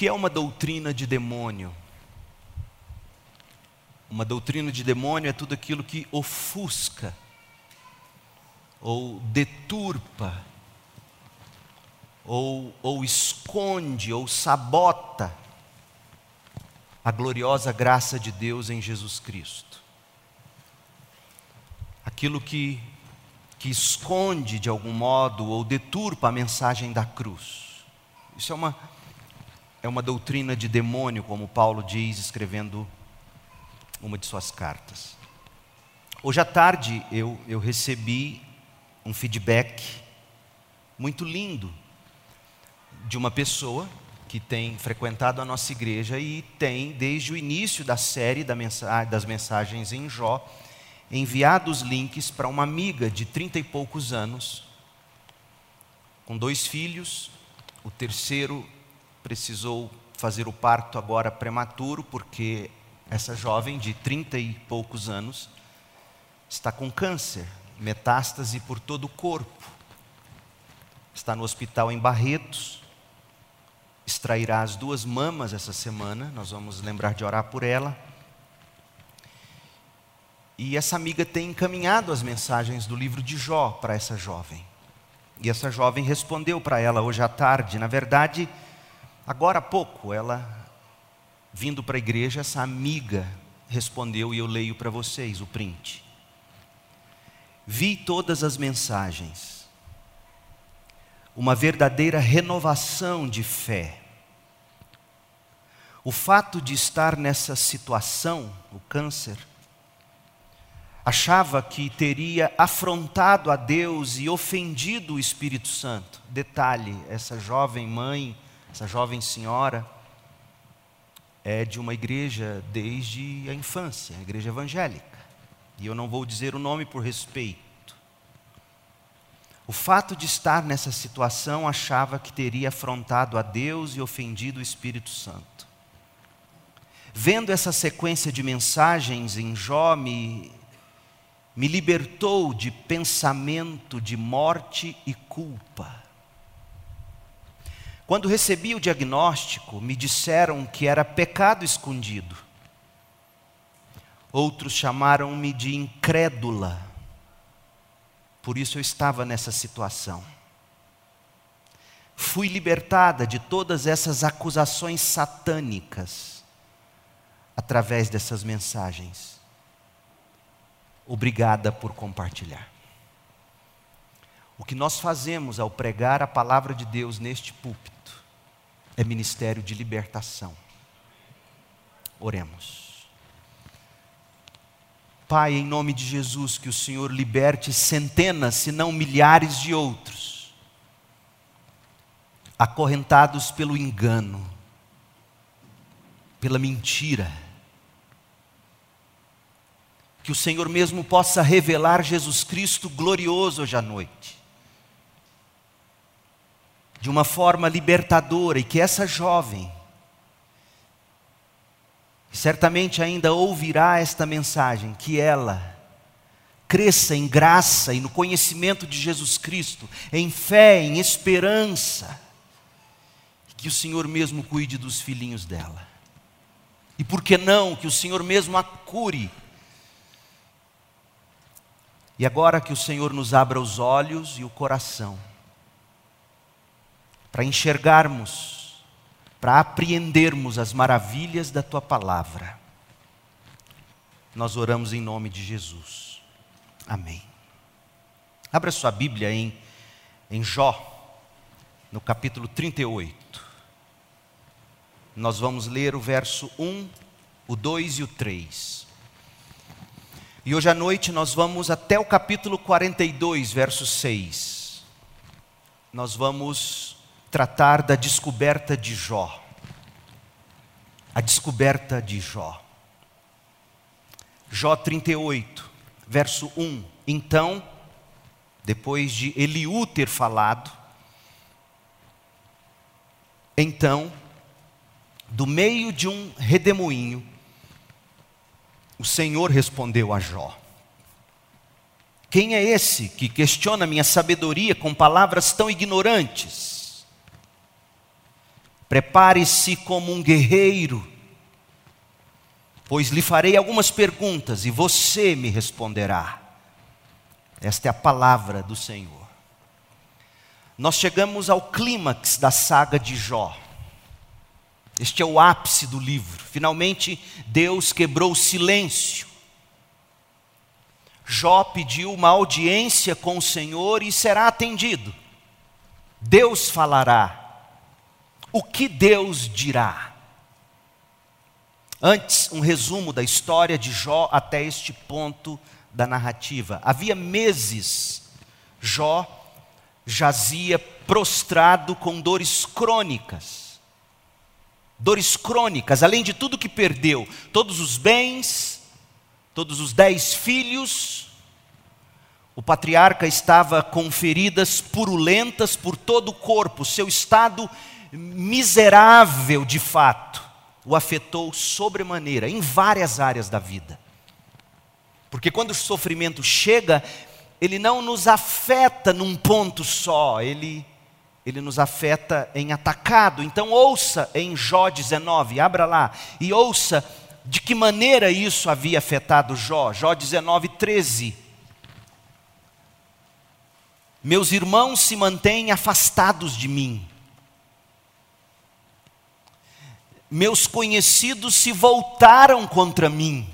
que é uma doutrina de demônio? Uma doutrina de demônio é tudo aquilo que ofusca, ou deturpa, ou, ou esconde, ou sabota a gloriosa graça de Deus em Jesus Cristo. Aquilo que, que esconde de algum modo ou deturpa a mensagem da cruz. Isso é uma é uma doutrina de demônio, como Paulo diz, escrevendo uma de suas cartas. Hoje à tarde eu, eu recebi um feedback muito lindo de uma pessoa que tem frequentado a nossa igreja e tem, desde o início da série das mensagens em Jó, enviado os links para uma amiga de trinta e poucos anos, com dois filhos, o terceiro precisou fazer o parto agora prematuro, porque essa jovem de trinta e poucos anos está com câncer, metástase por todo o corpo. Está no hospital em Barretos, extrairá as duas mamas essa semana, nós vamos lembrar de orar por ela. E essa amiga tem encaminhado as mensagens do livro de Jó para essa jovem. E essa jovem respondeu para ela hoje à tarde. Na verdade, Agora há pouco, ela, vindo para a igreja, essa amiga respondeu, e eu leio para vocês o print. Vi todas as mensagens, uma verdadeira renovação de fé. O fato de estar nessa situação, o câncer, achava que teria afrontado a Deus e ofendido o Espírito Santo. Detalhe: essa jovem mãe essa jovem senhora é de uma igreja desde a infância, a igreja evangélica. E eu não vou dizer o nome por respeito. O fato de estar nessa situação achava que teria afrontado a Deus e ofendido o Espírito Santo. Vendo essa sequência de mensagens em Jó, me, me libertou de pensamento de morte e culpa. Quando recebi o diagnóstico, me disseram que era pecado escondido. Outros chamaram-me de incrédula. Por isso eu estava nessa situação. Fui libertada de todas essas acusações satânicas através dessas mensagens. Obrigada por compartilhar. O que nós fazemos ao pregar a palavra de Deus neste púlpito é ministério de libertação. Oremos. Pai, em nome de Jesus, que o Senhor liberte centenas, se não milhares de outros, acorrentados pelo engano, pela mentira. Que o Senhor mesmo possa revelar Jesus Cristo glorioso hoje à noite de uma forma libertadora e que essa jovem, certamente ainda ouvirá esta mensagem, que ela cresça em graça e no conhecimento de Jesus Cristo, em fé, em esperança, que o Senhor mesmo cuide dos filhinhos dela. E por que não que o Senhor mesmo a cure? E agora que o Senhor nos abra os olhos e o coração para enxergarmos, para apreendermos as maravilhas da tua palavra. Nós oramos em nome de Jesus. Amém. Abra sua Bíblia em, em Jó, no capítulo 38. Nós vamos ler o verso 1, o 2 e o 3. E hoje à noite nós vamos até o capítulo 42, verso 6. Nós vamos tratar da descoberta de Jó. A descoberta de Jó. Jó 38, verso 1. Então, depois de Eliú ter falado, então, do meio de um redemoinho, o Senhor respondeu a Jó: Quem é esse que questiona minha sabedoria com palavras tão ignorantes? Prepare-se como um guerreiro, pois lhe farei algumas perguntas e você me responderá. Esta é a palavra do Senhor. Nós chegamos ao clímax da saga de Jó. Este é o ápice do livro. Finalmente, Deus quebrou o silêncio. Jó pediu uma audiência com o Senhor e será atendido. Deus falará. O que Deus dirá? Antes, um resumo da história de Jó até este ponto da narrativa. Havia meses, Jó jazia prostrado com dores crônicas. Dores crônicas, além de tudo que perdeu, todos os bens, todos os dez filhos, o patriarca estava com feridas purulentas por todo o corpo, seu estado miserável de fato o afetou sobremaneira em várias áreas da vida. Porque quando o sofrimento chega, ele não nos afeta num ponto só, ele, ele nos afeta em atacado. Então, ouça em Jó 19, abra lá, e ouça de que maneira isso havia afetado Jó. Jó 19, 13. Meus irmãos se mantêm afastados de mim. Meus conhecidos se voltaram contra mim.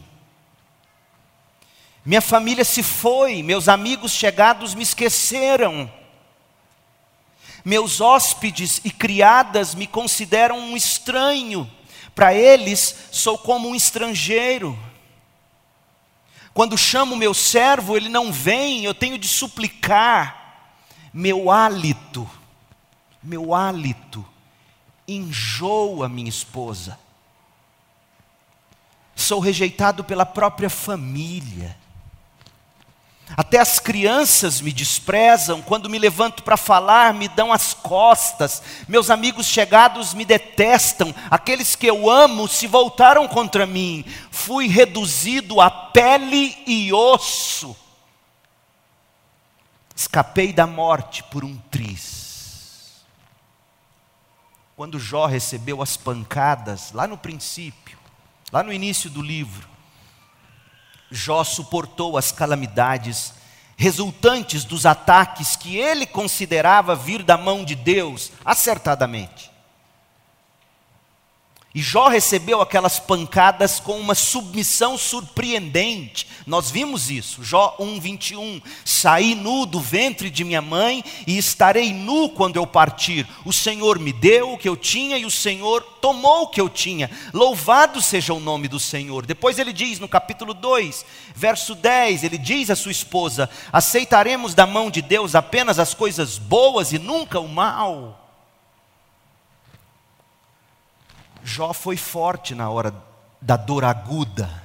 Minha família se foi, meus amigos chegados me esqueceram. Meus hóspedes e criadas me consideram um estranho. Para eles, sou como um estrangeiro. Quando chamo meu servo, ele não vem, eu tenho de suplicar meu hálito, meu hálito enjoa minha esposa. Sou rejeitado pela própria família. Até as crianças me desprezam, quando me levanto para falar, me dão as costas. Meus amigos chegados me detestam, aqueles que eu amo se voltaram contra mim. Fui reduzido a pele e osso. Escapei da morte por um triz. Quando Jó recebeu as pancadas, lá no princípio, lá no início do livro, Jó suportou as calamidades resultantes dos ataques que ele considerava vir da mão de Deus, acertadamente. E Jó recebeu aquelas pancadas com uma submissão surpreendente. Nós vimos isso, Jó 1:21. Saí nu do ventre de minha mãe e estarei nu quando eu partir. O Senhor me deu o que eu tinha e o Senhor tomou o que eu tinha. Louvado seja o nome do Senhor. Depois ele diz no capítulo 2, verso 10, ele diz à sua esposa: "Aceitaremos da mão de Deus apenas as coisas boas e nunca o mal." Jó foi forte na hora da dor aguda.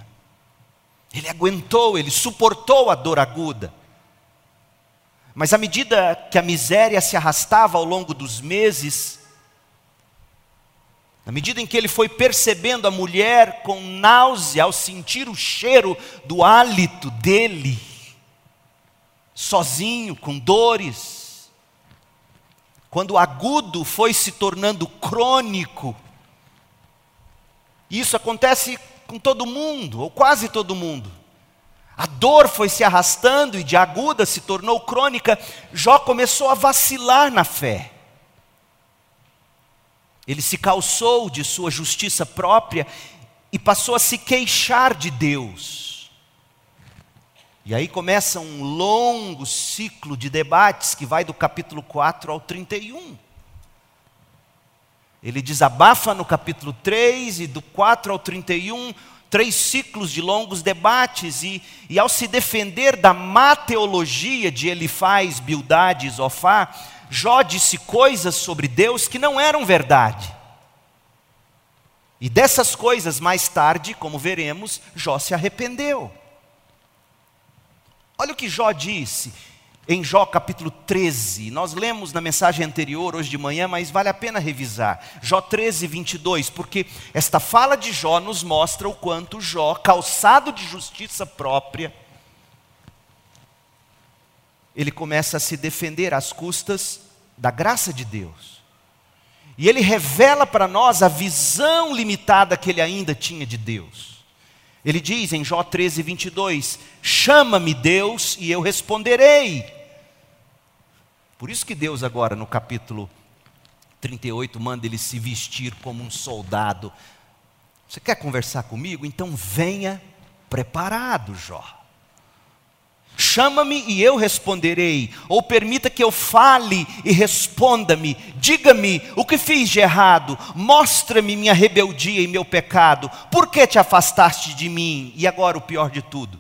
Ele aguentou, ele suportou a dor aguda. Mas à medida que a miséria se arrastava ao longo dos meses, à medida em que ele foi percebendo a mulher com náusea ao sentir o cheiro do hálito dele, sozinho, com dores, quando o agudo foi se tornando crônico, isso acontece com todo mundo, ou quase todo mundo. A dor foi se arrastando e de aguda se tornou crônica. Jó começou a vacilar na fé. Ele se calçou de sua justiça própria e passou a se queixar de Deus. E aí começa um longo ciclo de debates que vai do capítulo 4 ao 31. Ele desabafa no capítulo 3 e do 4 ao 31, três ciclos de longos debates, e, e ao se defender da má teologia de Elifaz, Bildade e Zofá, Jó disse coisas sobre Deus que não eram verdade. E dessas coisas, mais tarde, como veremos, Jó se arrependeu. Olha o que Jó disse: em Jó capítulo 13. Nós lemos na mensagem anterior, hoje de manhã, mas vale a pena revisar. Jó 13, 22, porque esta fala de Jó nos mostra o quanto Jó, calçado de justiça própria, ele começa a se defender às custas da graça de Deus. E ele revela para nós a visão limitada que ele ainda tinha de Deus. Ele diz em Jó 13, 22: Chama-me Deus e eu responderei. Por isso que Deus, agora no capítulo 38, manda ele se vestir como um soldado. Você quer conversar comigo? Então venha preparado, Jó. Chama-me e eu responderei, ou permita que eu fale e responda-me. Diga-me o que fiz de errado, mostra-me minha rebeldia e meu pecado. Por que te afastaste de mim? E agora o pior de tudo: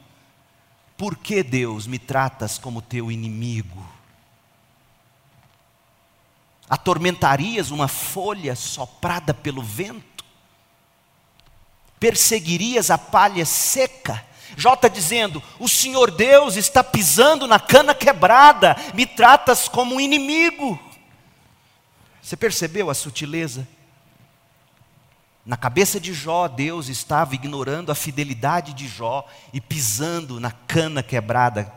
por que, Deus, me tratas como teu inimigo? Atormentarias uma folha soprada pelo vento? Perseguirias a palha seca? Jó está dizendo: O Senhor Deus está pisando na cana quebrada, me tratas como um inimigo. Você percebeu a sutileza? Na cabeça de Jó, Deus estava ignorando a fidelidade de Jó e pisando na cana quebrada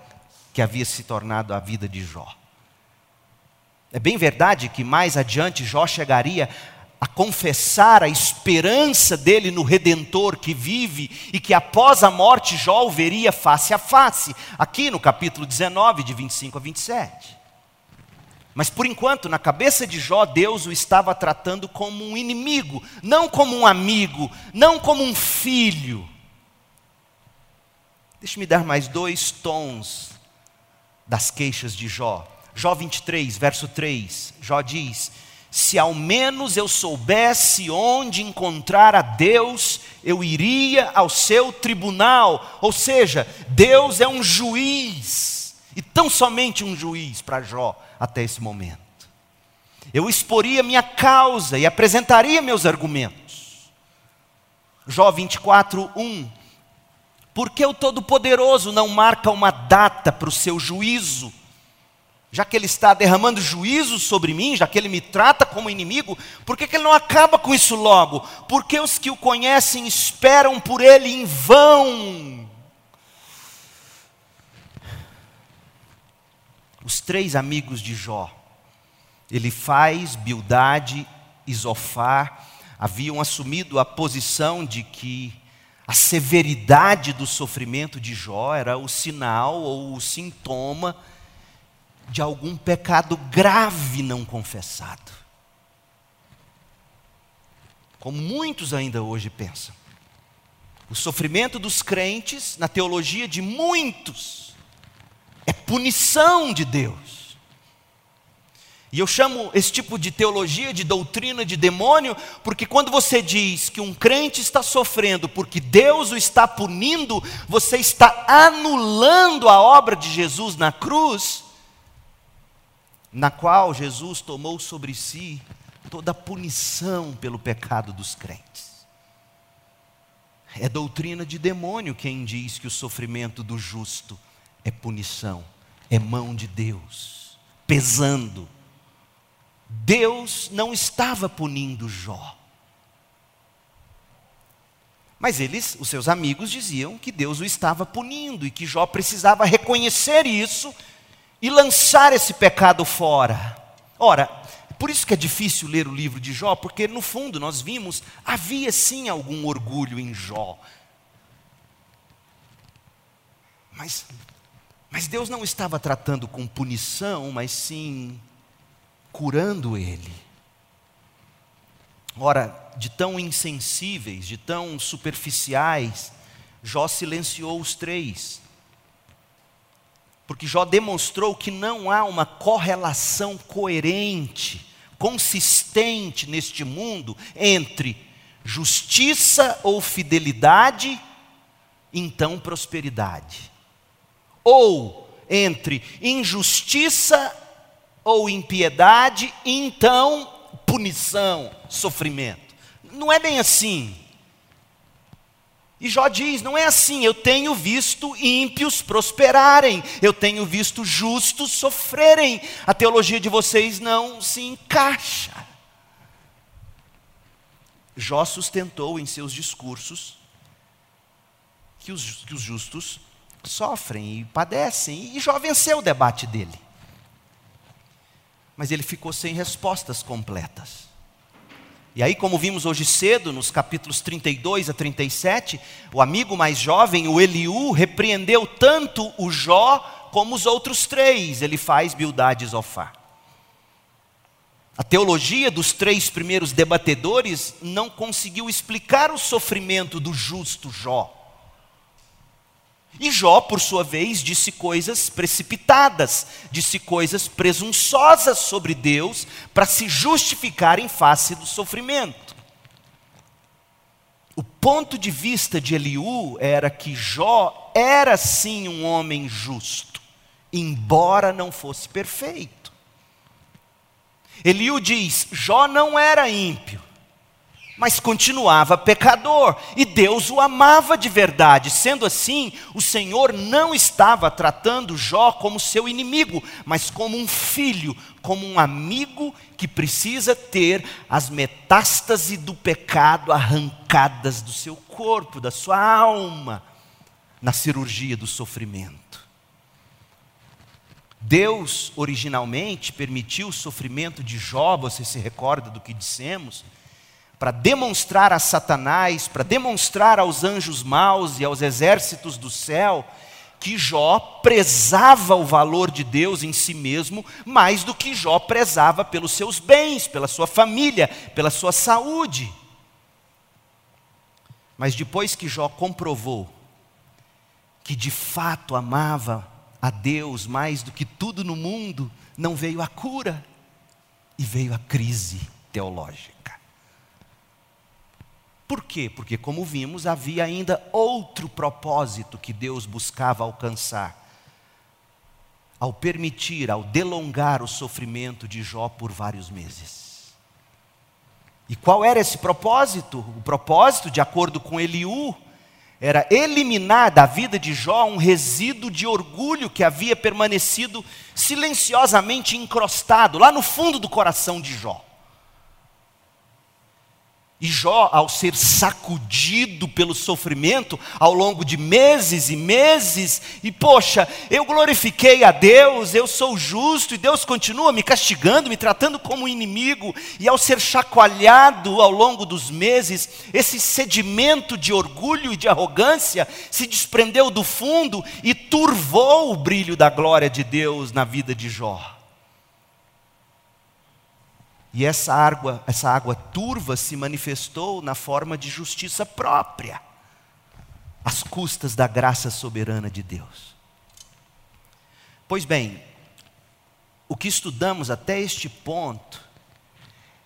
que havia se tornado a vida de Jó. É bem verdade que mais adiante Jó chegaria a confessar a esperança dele no redentor que vive e que após a morte Jó o veria face a face, aqui no capítulo 19, de 25 a 27. Mas por enquanto, na cabeça de Jó, Deus o estava tratando como um inimigo, não como um amigo, não como um filho. Deixe-me dar mais dois tons das queixas de Jó. Jó 23, verso 3, Jó diz: se ao menos eu soubesse onde encontrar a Deus, eu iria ao seu tribunal. Ou seja, Deus é um juiz, e tão somente um juiz para Jó até esse momento. Eu exporia minha causa e apresentaria meus argumentos. Jó 24, 1. Porque o Todo-Poderoso não marca uma data para o seu juízo? Já que Ele está derramando juízo sobre mim, já que Ele me trata como inimigo, por que, que Ele não acaba com isso logo? Porque os que o conhecem esperam por Ele em vão. Os três amigos de Jó, ele faz, Bildade e Zofar, haviam assumido a posição de que a severidade do sofrimento de Jó era o sinal ou o sintoma de algum pecado grave não confessado. Como muitos ainda hoje pensam. O sofrimento dos crentes, na teologia de muitos, é punição de Deus. E eu chamo esse tipo de teologia de doutrina de demônio, porque quando você diz que um crente está sofrendo porque Deus o está punindo, você está anulando a obra de Jesus na cruz na qual Jesus tomou sobre si toda a punição pelo pecado dos crentes. É doutrina de demônio quem diz que o sofrimento do justo é punição, é mão de Deus, pesando. Deus não estava punindo Jó. Mas eles, os seus amigos, diziam que Deus o estava punindo e que Jó precisava reconhecer isso e lançar esse pecado fora. Ora, por isso que é difícil ler o livro de Jó, porque no fundo nós vimos, havia sim algum orgulho em Jó. Mas, mas Deus não estava tratando com punição, mas sim curando ele. Ora, de tão insensíveis, de tão superficiais, Jó silenciou os três. Porque Jó demonstrou que não há uma correlação coerente, consistente neste mundo entre justiça ou fidelidade, então prosperidade. Ou entre injustiça ou impiedade, então punição, sofrimento. Não é bem assim. E Jó diz: não é assim, eu tenho visto ímpios prosperarem, eu tenho visto justos sofrerem. A teologia de vocês não se encaixa. Jó sustentou em seus discursos que os, que os justos sofrem e padecem, e Jó venceu o debate dele. Mas ele ficou sem respostas completas. E aí, como vimos hoje cedo, nos capítulos 32 a 37, o amigo mais jovem, o Eliú, repreendeu tanto o Jó como os outros três. Ele faz Bildade e Zofar. A teologia dos três primeiros debatedores não conseguiu explicar o sofrimento do justo Jó. E Jó, por sua vez, disse coisas precipitadas, disse coisas presunçosas sobre Deus para se justificar em face do sofrimento. O ponto de vista de Eliú era que Jó era sim um homem justo, embora não fosse perfeito. Eliú diz: Jó não era ímpio, mas continuava pecador, e Deus o amava de verdade. Sendo assim, o Senhor não estava tratando Jó como seu inimigo, mas como um filho, como um amigo que precisa ter as metástases do pecado arrancadas do seu corpo, da sua alma, na cirurgia do sofrimento. Deus originalmente permitiu o sofrimento de Jó, você se recorda do que dissemos, para demonstrar a Satanás, para demonstrar aos anjos maus e aos exércitos do céu, que Jó prezava o valor de Deus em si mesmo mais do que Jó prezava pelos seus bens, pela sua família, pela sua saúde. Mas depois que Jó comprovou que de fato amava a Deus mais do que tudo no mundo, não veio a cura e veio a crise teológica. Por quê? Porque, como vimos, havia ainda outro propósito que Deus buscava alcançar. Ao permitir, ao delongar o sofrimento de Jó por vários meses. E qual era esse propósito? O propósito, de acordo com Eliú, era eliminar da vida de Jó um resíduo de orgulho que havia permanecido silenciosamente encrostado lá no fundo do coração de Jó. E Jó, ao ser sacudido pelo sofrimento ao longo de meses e meses, e poxa, eu glorifiquei a Deus, eu sou justo, e Deus continua me castigando, me tratando como inimigo, e ao ser chacoalhado ao longo dos meses, esse sedimento de orgulho e de arrogância se desprendeu do fundo e turvou o brilho da glória de Deus na vida de Jó. E essa água, essa água turva se manifestou na forma de justiça própria, às custas da graça soberana de Deus. Pois bem, o que estudamos até este ponto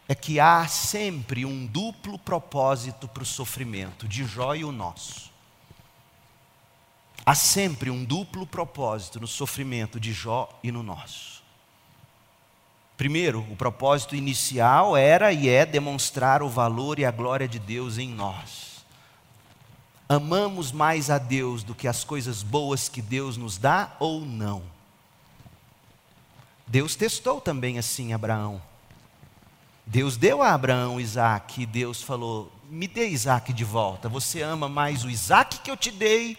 é que há sempre um duplo propósito para o sofrimento, de Jó e o nosso. Há sempre um duplo propósito no sofrimento de Jó e no nosso. Primeiro, o propósito inicial era e é demonstrar o valor e a glória de Deus em nós. Amamos mais a Deus do que as coisas boas que Deus nos dá ou não? Deus testou também assim Abraão. Deus deu a Abraão Isaac e Deus falou: Me dê Isaac de volta. Você ama mais o Isaac que eu te dei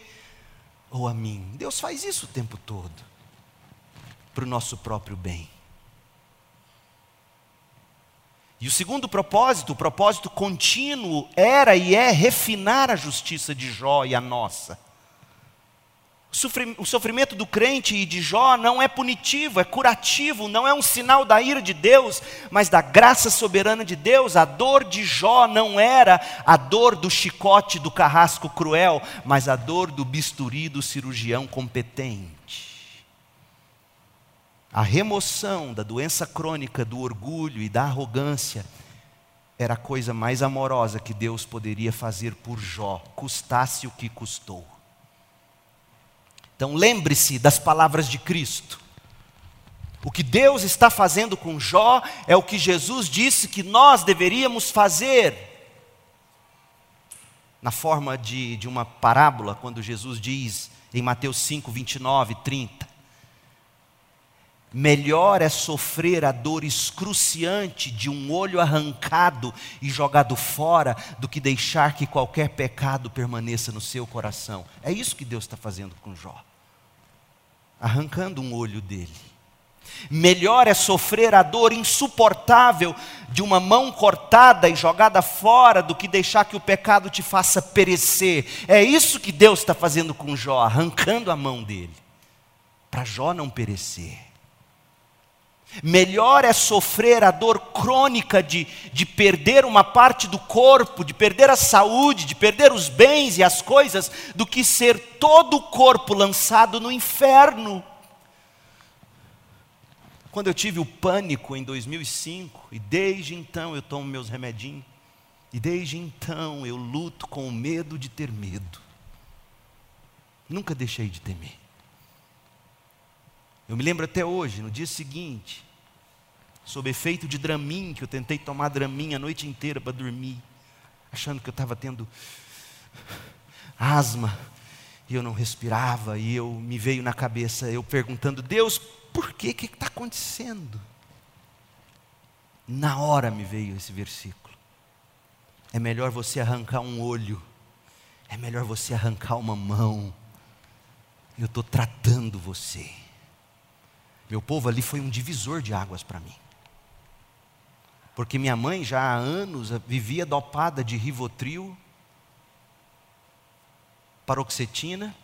ou a mim? Deus faz isso o tempo todo, para o nosso próprio bem. E o segundo propósito, o propósito contínuo, era e é refinar a justiça de Jó e a nossa. O sofrimento do crente e de Jó não é punitivo, é curativo, não é um sinal da ira de Deus, mas da graça soberana de Deus. A dor de Jó não era a dor do chicote do carrasco cruel, mas a dor do bisturi do cirurgião competente. A remoção da doença crônica, do orgulho e da arrogância era a coisa mais amorosa que Deus poderia fazer por Jó, custasse o que custou. Então lembre-se das palavras de Cristo. O que Deus está fazendo com Jó é o que Jesus disse que nós deveríamos fazer. Na forma de, de uma parábola, quando Jesus diz em Mateus 5, 29, 30: Melhor é sofrer a dor excruciante de um olho arrancado e jogado fora do que deixar que qualquer pecado permaneça no seu coração. É isso que Deus está fazendo com Jó, arrancando um olho dele. Melhor é sofrer a dor insuportável de uma mão cortada e jogada fora do que deixar que o pecado te faça perecer. É isso que Deus está fazendo com Jó, arrancando a mão dele, para Jó não perecer. Melhor é sofrer a dor crônica de, de perder uma parte do corpo, de perder a saúde, de perder os bens e as coisas, do que ser todo o corpo lançado no inferno. Quando eu tive o pânico em 2005, e desde então eu tomo meus remedinhos, e desde então eu luto com o medo de ter medo. Nunca deixei de temer. Eu me lembro até hoje, no dia seguinte, sob efeito de Dramin, que eu tentei tomar Dramin a noite inteira para dormir, achando que eu estava tendo asma, e eu não respirava, e eu me veio na cabeça eu perguntando: Deus, por quê? O que está acontecendo? Na hora me veio esse versículo. É melhor você arrancar um olho, é melhor você arrancar uma mão. Eu estou tratando você. Meu povo ali foi um divisor de águas para mim. Porque minha mãe já há anos vivia dopada de rivotril, paroxetina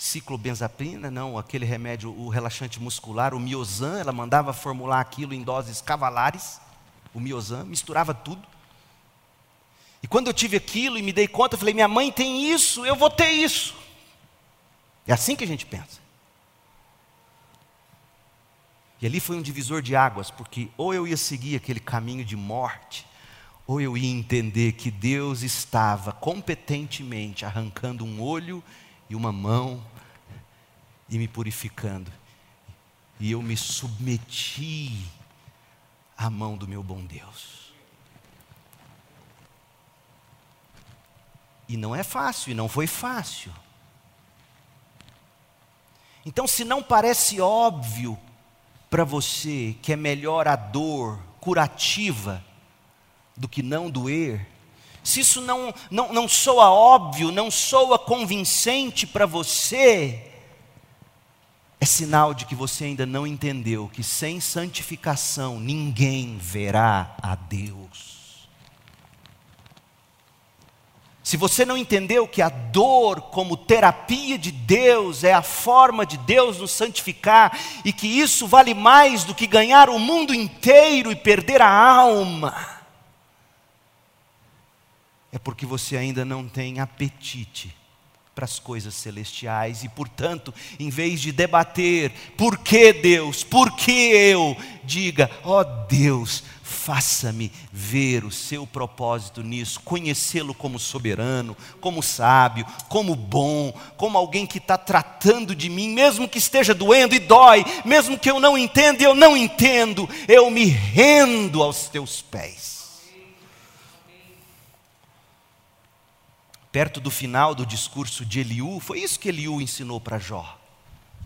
ciclobenzapina, não, aquele remédio, o relaxante muscular, o miozan, ela mandava formular aquilo em doses cavalares, o miozan, misturava tudo. E quando eu tive aquilo e me dei conta, eu falei: minha mãe tem isso, eu vou ter isso. É assim que a gente pensa. E ali foi um divisor de águas, porque ou eu ia seguir aquele caminho de morte, ou eu ia entender que Deus estava competentemente arrancando um olho e uma mão e me purificando. E eu me submeti à mão do meu bom Deus. E não é fácil, e não foi fácil. Então, se não parece óbvio para você que é melhor a dor curativa do que não doer, se isso não, não, não soa óbvio, não soa convincente para você, é sinal de que você ainda não entendeu que sem santificação ninguém verá a Deus. Se você não entendeu que a dor, como terapia de Deus, é a forma de Deus nos santificar, e que isso vale mais do que ganhar o mundo inteiro e perder a alma, é porque você ainda não tem apetite para as coisas celestiais e, portanto, em vez de debater por que Deus, por que eu, diga: ó oh Deus, faça-me ver o seu propósito nisso, conhecê-lo como soberano, como sábio, como bom, como alguém que está tratando de mim, mesmo que esteja doendo e dói, mesmo que eu não entenda e eu não entendo, eu me rendo aos teus pés. perto do final do discurso de Eliú, foi isso que Eliú ensinou para Jó.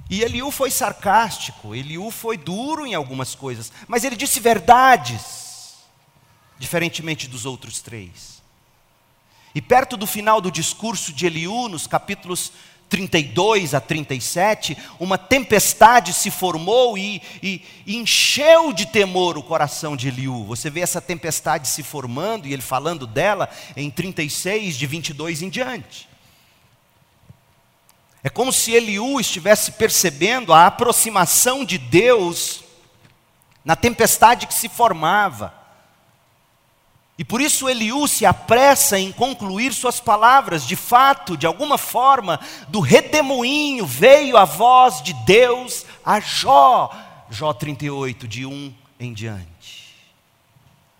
E Eliú foi sarcástico, Eliú foi duro em algumas coisas, mas ele disse verdades, diferentemente dos outros três. E perto do final do discurso de Eliú, nos capítulos 32 a 37, uma tempestade se formou e, e, e, encheu de temor o coração de Eliú. Você vê essa tempestade se formando e ele falando dela em 36, de 22 em diante. É como se Eliú estivesse percebendo a aproximação de Deus na tempestade que se formava. E por isso Eliú se apressa em concluir suas palavras. De fato, de alguma forma, do redemoinho veio a voz de Deus a Jó. Jó 38, de 1 em diante.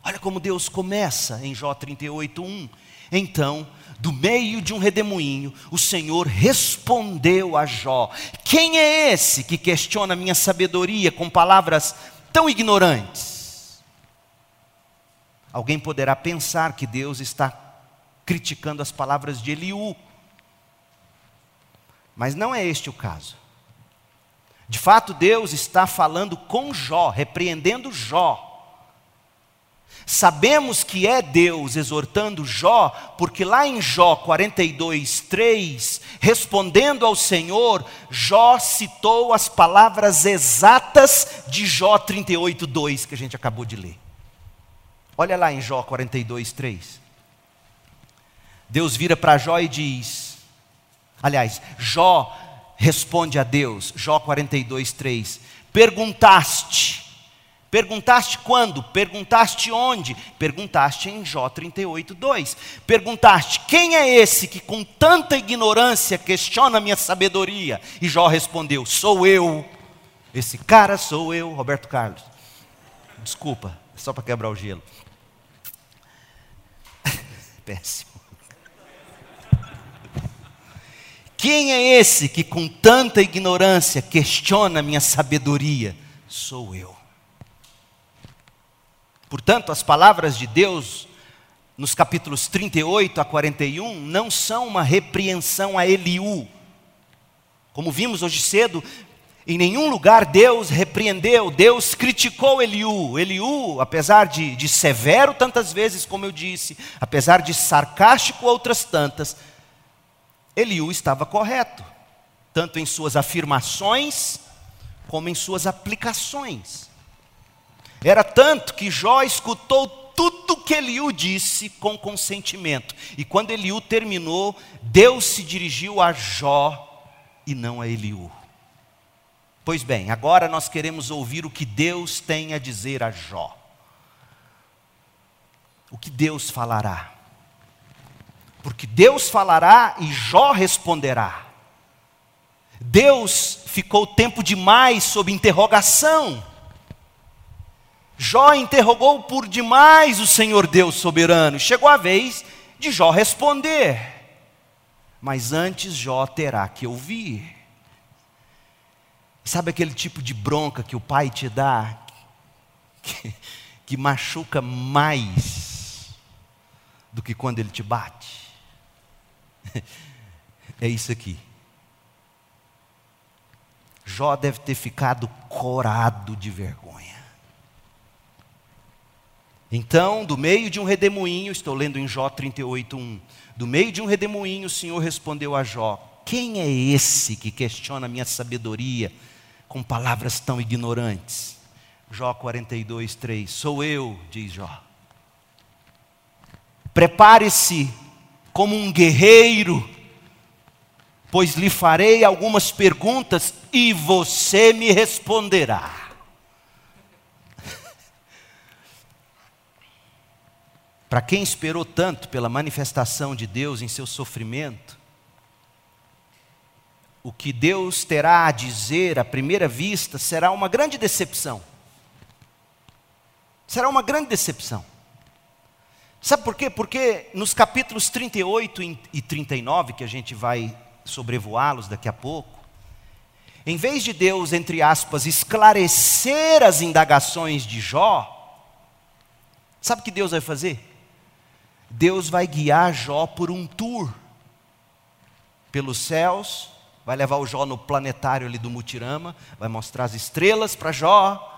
Olha como Deus começa em Jó 38, 1. Então, do meio de um redemoinho, o Senhor respondeu a Jó: Quem é esse que questiona minha sabedoria com palavras tão ignorantes? Alguém poderá pensar que Deus está criticando as palavras de Eliú. Mas não é este o caso. De fato, Deus está falando com Jó, repreendendo Jó. Sabemos que é Deus exortando Jó, porque lá em Jó 42, 3, respondendo ao Senhor, Jó citou as palavras exatas de Jó 38, 2, que a gente acabou de ler. Olha lá em Jó 42, 3. Deus vira para Jó e diz: Aliás, Jó responde a Deus, Jó 42, 3: Perguntaste, Perguntaste quando? Perguntaste onde? Perguntaste em Jó 38, 2. Perguntaste: quem é esse que com tanta ignorância questiona a minha sabedoria? E Jó respondeu: sou eu. Esse cara sou eu, Roberto Carlos. Desculpa, só para quebrar o gelo. Péssimo. Quem é esse que com tanta ignorância questiona minha sabedoria? Sou eu. Portanto, as palavras de Deus nos capítulos 38 a 41 não são uma repreensão a Eliú. Como vimos hoje cedo, em nenhum lugar Deus repreendeu, Deus criticou Eliú. Eliú, apesar de, de severo tantas vezes, como eu disse, apesar de sarcástico outras tantas, Eliú estava correto, tanto em suas afirmações como em suas aplicações. Era tanto que Jó escutou tudo que Eliú disse com consentimento. E quando Eliú terminou, Deus se dirigiu a Jó e não a Eliú. Pois bem, agora nós queremos ouvir o que Deus tem a dizer a Jó. O que Deus falará? Porque Deus falará e Jó responderá. Deus ficou tempo demais sob interrogação. Jó interrogou por demais o Senhor Deus soberano. Chegou a vez de Jó responder. Mas antes Jó terá que ouvir. Sabe aquele tipo de bronca que o pai te dá, que, que machuca mais do que quando ele te bate? É isso aqui. Jó deve ter ficado corado de vergonha. Então, do meio de um redemoinho, estou lendo em Jó 38:1. Do meio de um redemoinho, o Senhor respondeu a Jó: Quem é esse que questiona a minha sabedoria com palavras tão ignorantes? Jó 42:3. Sou eu, diz Jó. Prepare-se como um guerreiro, pois lhe farei algumas perguntas e você me responderá. Para quem esperou tanto pela manifestação de Deus em seu sofrimento, o que Deus terá a dizer à primeira vista será uma grande decepção. Será uma grande decepção. Sabe por quê? Porque nos capítulos 38 e 39, que a gente vai sobrevoá-los daqui a pouco, em vez de Deus, entre aspas, esclarecer as indagações de Jó, sabe o que Deus vai fazer? Deus vai guiar Jó por um tour pelos céus, vai levar o Jó no planetário ali do Mutirama, vai mostrar as estrelas para Jó,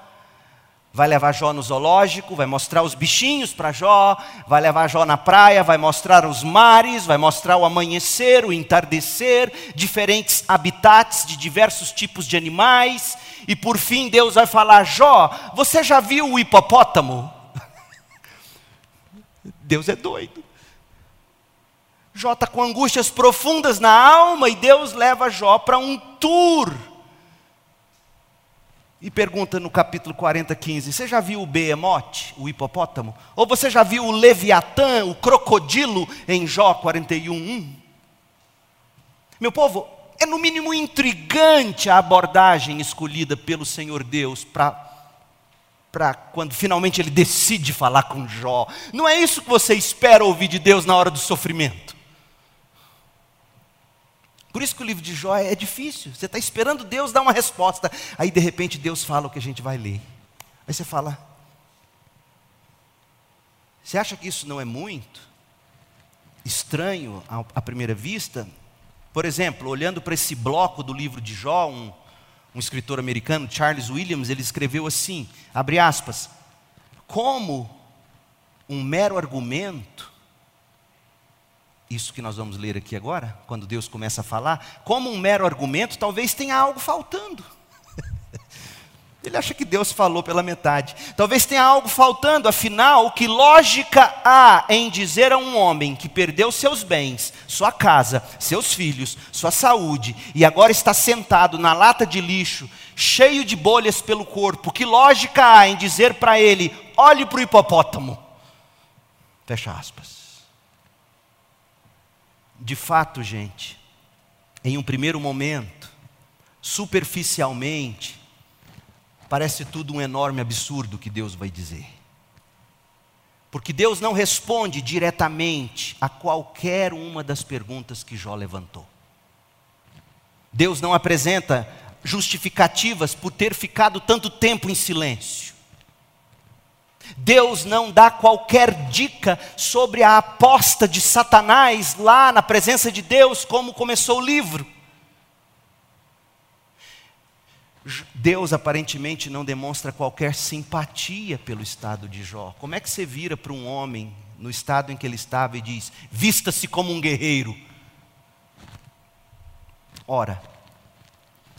vai levar Jó no zoológico, vai mostrar os bichinhos para Jó, vai levar Jó na praia, vai mostrar os mares, vai mostrar o amanhecer, o entardecer, diferentes habitats de diversos tipos de animais, e por fim Deus vai falar: Jó, você já viu o hipopótamo? Deus é doido. Jó está com angústias profundas na alma e Deus leva Jó para um tour. E pergunta no capítulo 40, 15: Você já viu o behemote, o hipopótamo? Ou você já viu o leviatã, o crocodilo, em Jó 41, 1? Meu povo, é no mínimo intrigante a abordagem escolhida pelo Senhor Deus para para quando finalmente ele decide falar com Jó. Não é isso que você espera ouvir de Deus na hora do sofrimento. Por isso que o livro de Jó é difícil. Você está esperando Deus dar uma resposta. Aí de repente Deus fala o que a gente vai ler. Aí você fala: Você acha que isso não é muito estranho à primeira vista? Por exemplo, olhando para esse bloco do livro de Jó, um, um escritor americano, Charles Williams, ele escreveu assim, abre aspas, como um mero argumento, isso que nós vamos ler aqui agora, quando Deus começa a falar, como um mero argumento, talvez tenha algo faltando. Ele acha que Deus falou pela metade. Talvez tenha algo faltando, afinal, que lógica há em dizer a um homem que perdeu seus bens, sua casa, seus filhos, sua saúde e agora está sentado na lata de lixo, cheio de bolhas pelo corpo, que lógica há em dizer para ele: olhe para o hipopótamo? Fecha aspas. De fato, gente, em um primeiro momento, superficialmente, Parece tudo um enorme absurdo que Deus vai dizer. Porque Deus não responde diretamente a qualquer uma das perguntas que Jó levantou. Deus não apresenta justificativas por ter ficado tanto tempo em silêncio. Deus não dá qualquer dica sobre a aposta de Satanás lá na presença de Deus, como começou o livro. Deus aparentemente não demonstra qualquer simpatia pelo estado de Jó. Como é que você vira para um homem no estado em que ele estava e diz: vista-se como um guerreiro? Ora,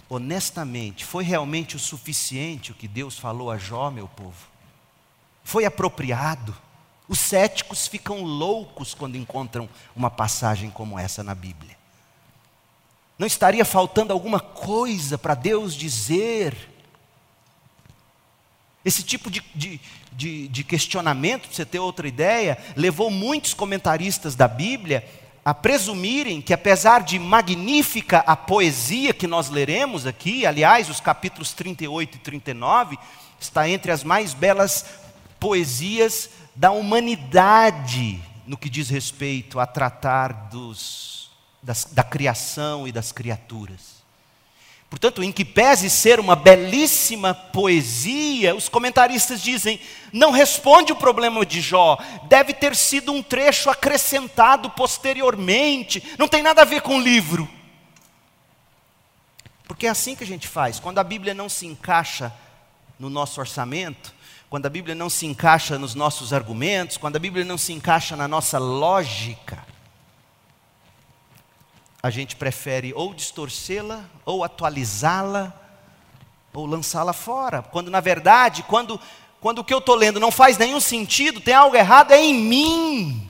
honestamente, foi realmente o suficiente o que Deus falou a Jó, meu povo? Foi apropriado? Os céticos ficam loucos quando encontram uma passagem como essa na Bíblia. Não estaria faltando alguma coisa para Deus dizer? Esse tipo de, de, de, de questionamento, para você ter outra ideia, levou muitos comentaristas da Bíblia a presumirem que, apesar de magnífica a poesia que nós leremos aqui, aliás, os capítulos 38 e 39, está entre as mais belas poesias da humanidade no que diz respeito a tratar dos das, da criação e das criaturas. Portanto, em que pese ser uma belíssima poesia, os comentaristas dizem, não responde o problema de Jó, deve ter sido um trecho acrescentado posteriormente, não tem nada a ver com o livro. Porque é assim que a gente faz, quando a Bíblia não se encaixa no nosso orçamento, quando a Bíblia não se encaixa nos nossos argumentos, quando a Bíblia não se encaixa na nossa lógica, a gente prefere ou distorcê-la, ou atualizá-la, ou lançá-la fora. Quando na verdade, quando, quando o que eu estou lendo não faz nenhum sentido, tem algo errado, é em mim.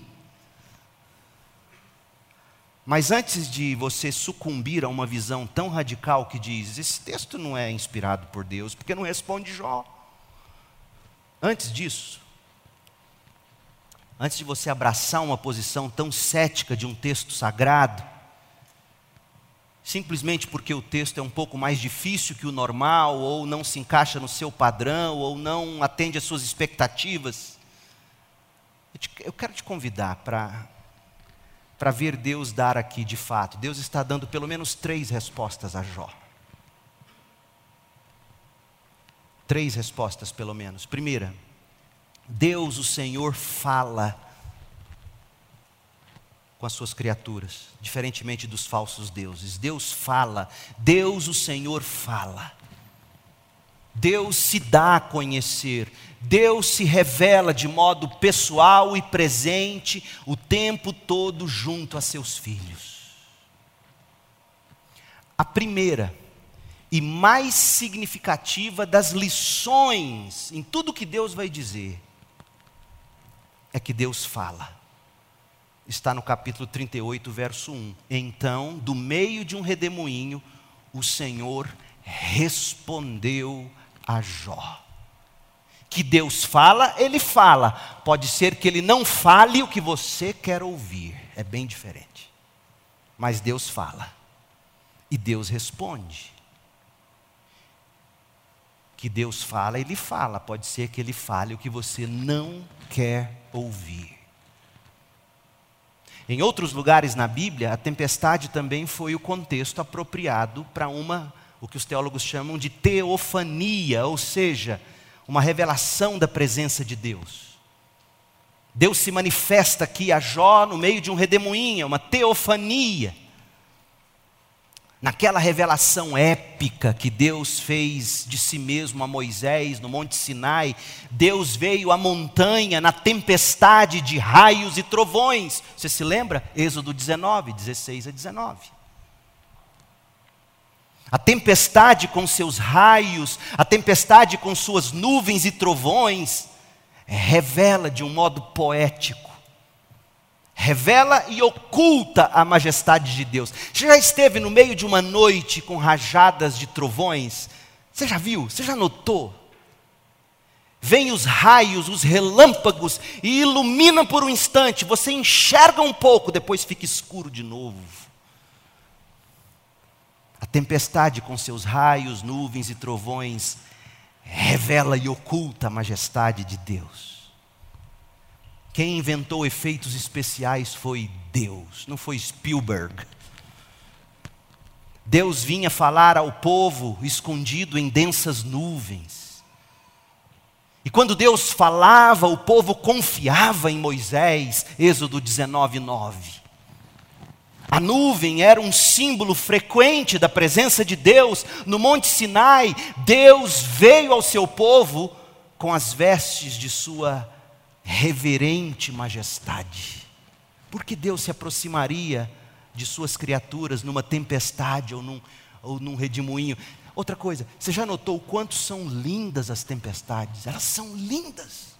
Mas antes de você sucumbir a uma visão tão radical que diz: esse texto não é inspirado por Deus, porque não responde Jó. Antes disso, antes de você abraçar uma posição tão cética de um texto sagrado, simplesmente porque o texto é um pouco mais difícil que o normal, ou não se encaixa no seu padrão, ou não atende às suas expectativas. Eu, te, eu quero te convidar para para ver Deus dar aqui de fato. Deus está dando pelo menos três respostas a Jó. Três respostas, pelo menos. Primeira, Deus, o Senhor, fala com as suas criaturas, diferentemente dos falsos deuses. Deus fala, Deus o Senhor fala. Deus se dá a conhecer, Deus se revela de modo pessoal e presente o tempo todo junto a seus filhos. A primeira e mais significativa das lições em tudo que Deus vai dizer é que Deus fala está no capítulo 38, verso 1. Então, do meio de um redemoinho, o Senhor respondeu a Jó. Que Deus fala, ele fala. Pode ser que ele não fale o que você quer ouvir. É bem diferente. Mas Deus fala. E Deus responde. Que Deus fala, ele fala. Pode ser que ele fale o que você não quer ouvir. Em outros lugares na Bíblia, a tempestade também foi o contexto apropriado para uma, o que os teólogos chamam de teofania, ou seja, uma revelação da presença de Deus. Deus se manifesta aqui a Jó no meio de um redemoinho, uma teofania. Naquela revelação épica que Deus fez de si mesmo a Moisés no Monte Sinai, Deus veio à montanha na tempestade de raios e trovões. Você se lembra? Êxodo 19, 16 a 19. A tempestade com seus raios, a tempestade com suas nuvens e trovões, revela de um modo poético revela e oculta a majestade de Deus. Você já esteve no meio de uma noite com rajadas de trovões? Você já viu? Você já notou? Vêm os raios, os relâmpagos e iluminam por um instante. Você enxerga um pouco, depois fica escuro de novo. A tempestade com seus raios, nuvens e trovões revela e oculta a majestade de Deus. Quem inventou efeitos especiais foi Deus, não foi Spielberg. Deus vinha falar ao povo escondido em densas nuvens. E quando Deus falava, o povo confiava em Moisés, Êxodo 19, 9. A nuvem era um símbolo frequente da presença de Deus no Monte Sinai. Deus veio ao seu povo com as vestes de sua reverente majestade. Por que Deus se aproximaria de suas criaturas numa tempestade ou num, ou num redemoinho? Outra coisa, você já notou o quanto são lindas as tempestades? Elas são lindas.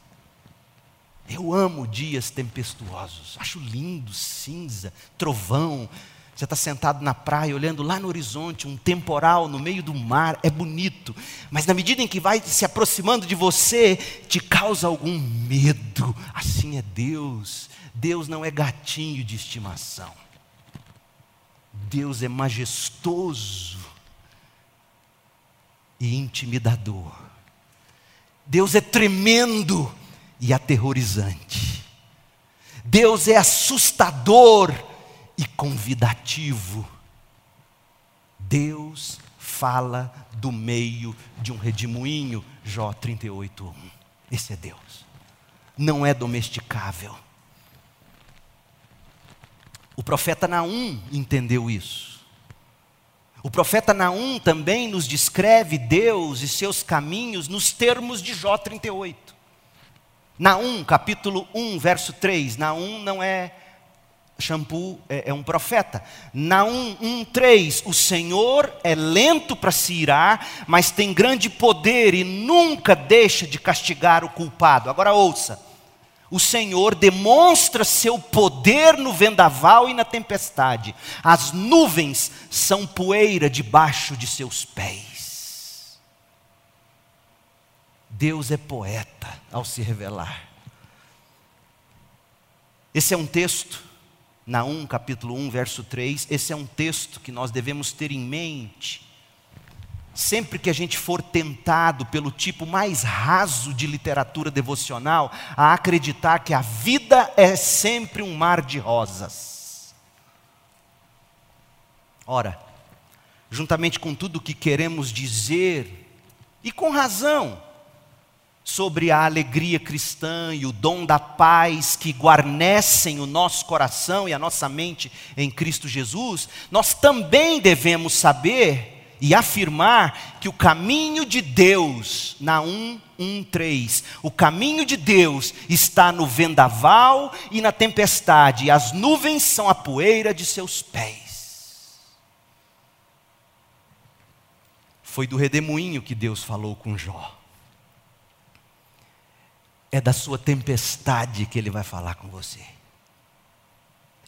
Eu amo dias tempestuosos, acho lindo, cinza, trovão, você está sentado na praia, olhando lá no horizonte, um temporal no meio do mar, é bonito, mas na medida em que vai se aproximando de você, te causa algum medo. Assim é Deus. Deus não é gatinho de estimação. Deus é majestoso e intimidador. Deus é tremendo e aterrorizante. Deus é assustador e convidativo. Deus fala do meio de um redemoinho, Jó 38:1. Esse é Deus. Não é domesticável. O profeta Naum entendeu isso. O profeta Naum também nos descreve Deus e seus caminhos nos termos de Jó 38. Naum, capítulo 1, verso 3. Naum não é Shampoo é, é um profeta. Naum 1,3: O Senhor é lento para se irar, mas tem grande poder e nunca deixa de castigar o culpado. Agora ouça: o Senhor demonstra seu poder no vendaval e na tempestade, as nuvens são poeira debaixo de seus pés. Deus é poeta ao se revelar. Esse é um texto Naum capítulo 1, verso 3, esse é um texto que nós devemos ter em mente. Sempre que a gente for tentado pelo tipo mais raso de literatura devocional a acreditar que a vida é sempre um mar de rosas. Ora, juntamente com tudo o que queremos dizer, e com razão, sobre a alegria cristã e o dom da paz que guarnecem o nosso coração e a nossa mente em Cristo Jesus, nós também devemos saber e afirmar que o caminho de Deus, na 1:1:3, o caminho de Deus está no vendaval e na tempestade, e as nuvens são a poeira de seus pés. Foi do redemoinho que Deus falou com Jó. É da sua tempestade que Ele vai falar com você.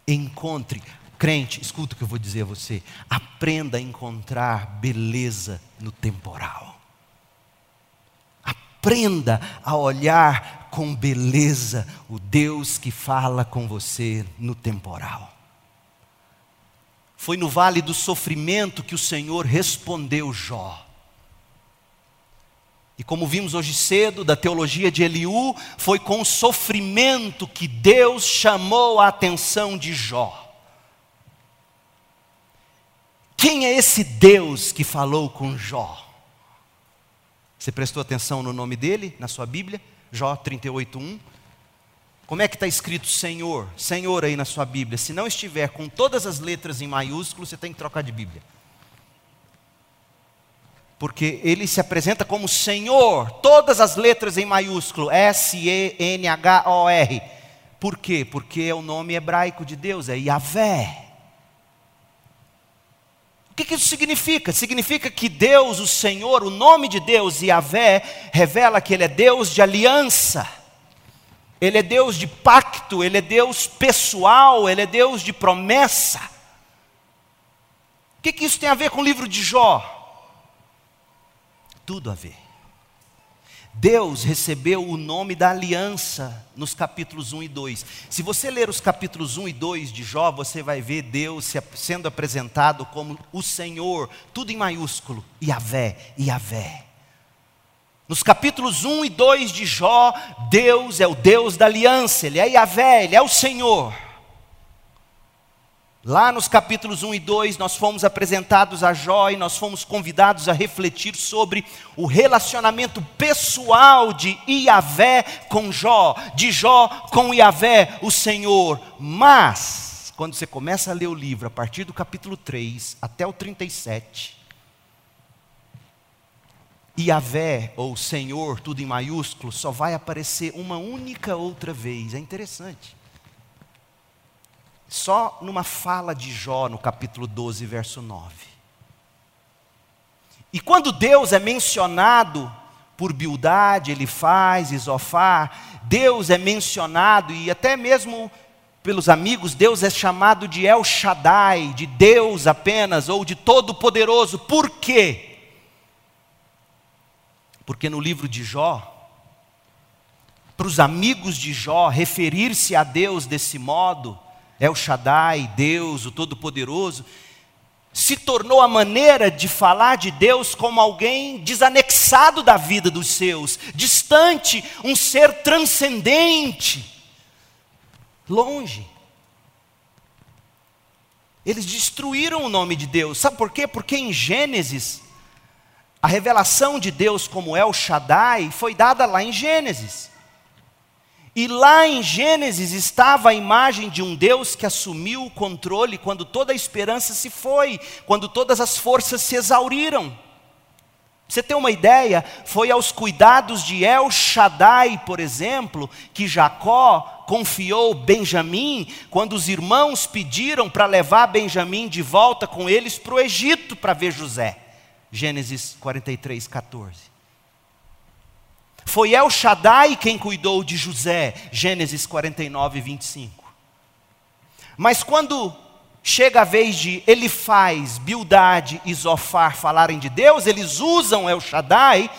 Encontre, crente, escuta o que eu vou dizer a você. Aprenda a encontrar beleza no temporal. Aprenda a olhar com beleza o Deus que fala com você no temporal. Foi no vale do sofrimento que o Senhor respondeu Jó. E como vimos hoje cedo da teologia de Eliú, foi com o sofrimento que Deus chamou a atenção de Jó. Quem é esse Deus que falou com Jó? Você prestou atenção no nome dele, na sua Bíblia? Jó 38:1. Como é que está escrito Senhor? Senhor aí na sua Bíblia. Se não estiver com todas as letras em maiúsculo, você tem que trocar de Bíblia. Porque ele se apresenta como Senhor, todas as letras em maiúsculo, S-E-N-H-O-R. Por quê? Porque é o nome hebraico de Deus, é Yahvé. O que, isso significa? Significa que Deus, o Senhor, o nome de Deus, Yahvé, revela que Ele é Deus de aliança. Ele é Deus de pacto, Ele é Deus pessoal, Ele é Deus de promessa. O que isso tem a ver com o livro de Jó? Tudo a ver. Deus recebeu o nome da aliança nos capítulos 1 e 2. Se você ler os capítulos 1 e 2 de Jó, você vai ver Deus sendo apresentado como o Senhor, tudo em maiúsculo, Yahvé, Yahvé. Nos capítulos 1 e 2 de Jó, Deus é o Deus da aliança, Ele é Yahvé, Ele é o Senhor. Lá nos capítulos 1 e 2, nós fomos apresentados a Jó e nós fomos convidados a refletir sobre o relacionamento pessoal de Iavé com Jó, de Jó com Iavé, o Senhor. Mas, quando você começa a ler o livro, a partir do capítulo 3 até o 37, Iavé, ou Senhor, tudo em maiúsculo, só vai aparecer uma única outra vez. É interessante só numa fala de Jó, no capítulo 12, verso 9. E quando Deus é mencionado por Bildade, ele faz, Isofar, Deus é mencionado e até mesmo pelos amigos, Deus é chamado de El Shaddai, de Deus apenas, ou de Todo-Poderoso. Por quê? Porque no livro de Jó, para os amigos de Jó referir-se a Deus desse modo, El Shaddai, Deus, o Todo-Poderoso, se tornou a maneira de falar de Deus como alguém desanexado da vida dos seus, distante, um ser transcendente, longe. Eles destruíram o nome de Deus, sabe por quê? Porque em Gênesis, a revelação de Deus como El Shaddai foi dada lá em Gênesis. E lá em Gênesis estava a imagem de um Deus que assumiu o controle quando toda a esperança se foi, quando todas as forças se exauriram. Você tem uma ideia? Foi aos cuidados de El Shaddai, por exemplo, que Jacó confiou Benjamim, quando os irmãos pediram para levar Benjamim de volta com eles para o Egito para ver José. Gênesis 43, 14. Foi El Shaddai quem cuidou de José, Gênesis 49, 25. Mas quando chega a vez de Elifaz, Bildade e Zofar falarem de Deus, eles usam El Shaddai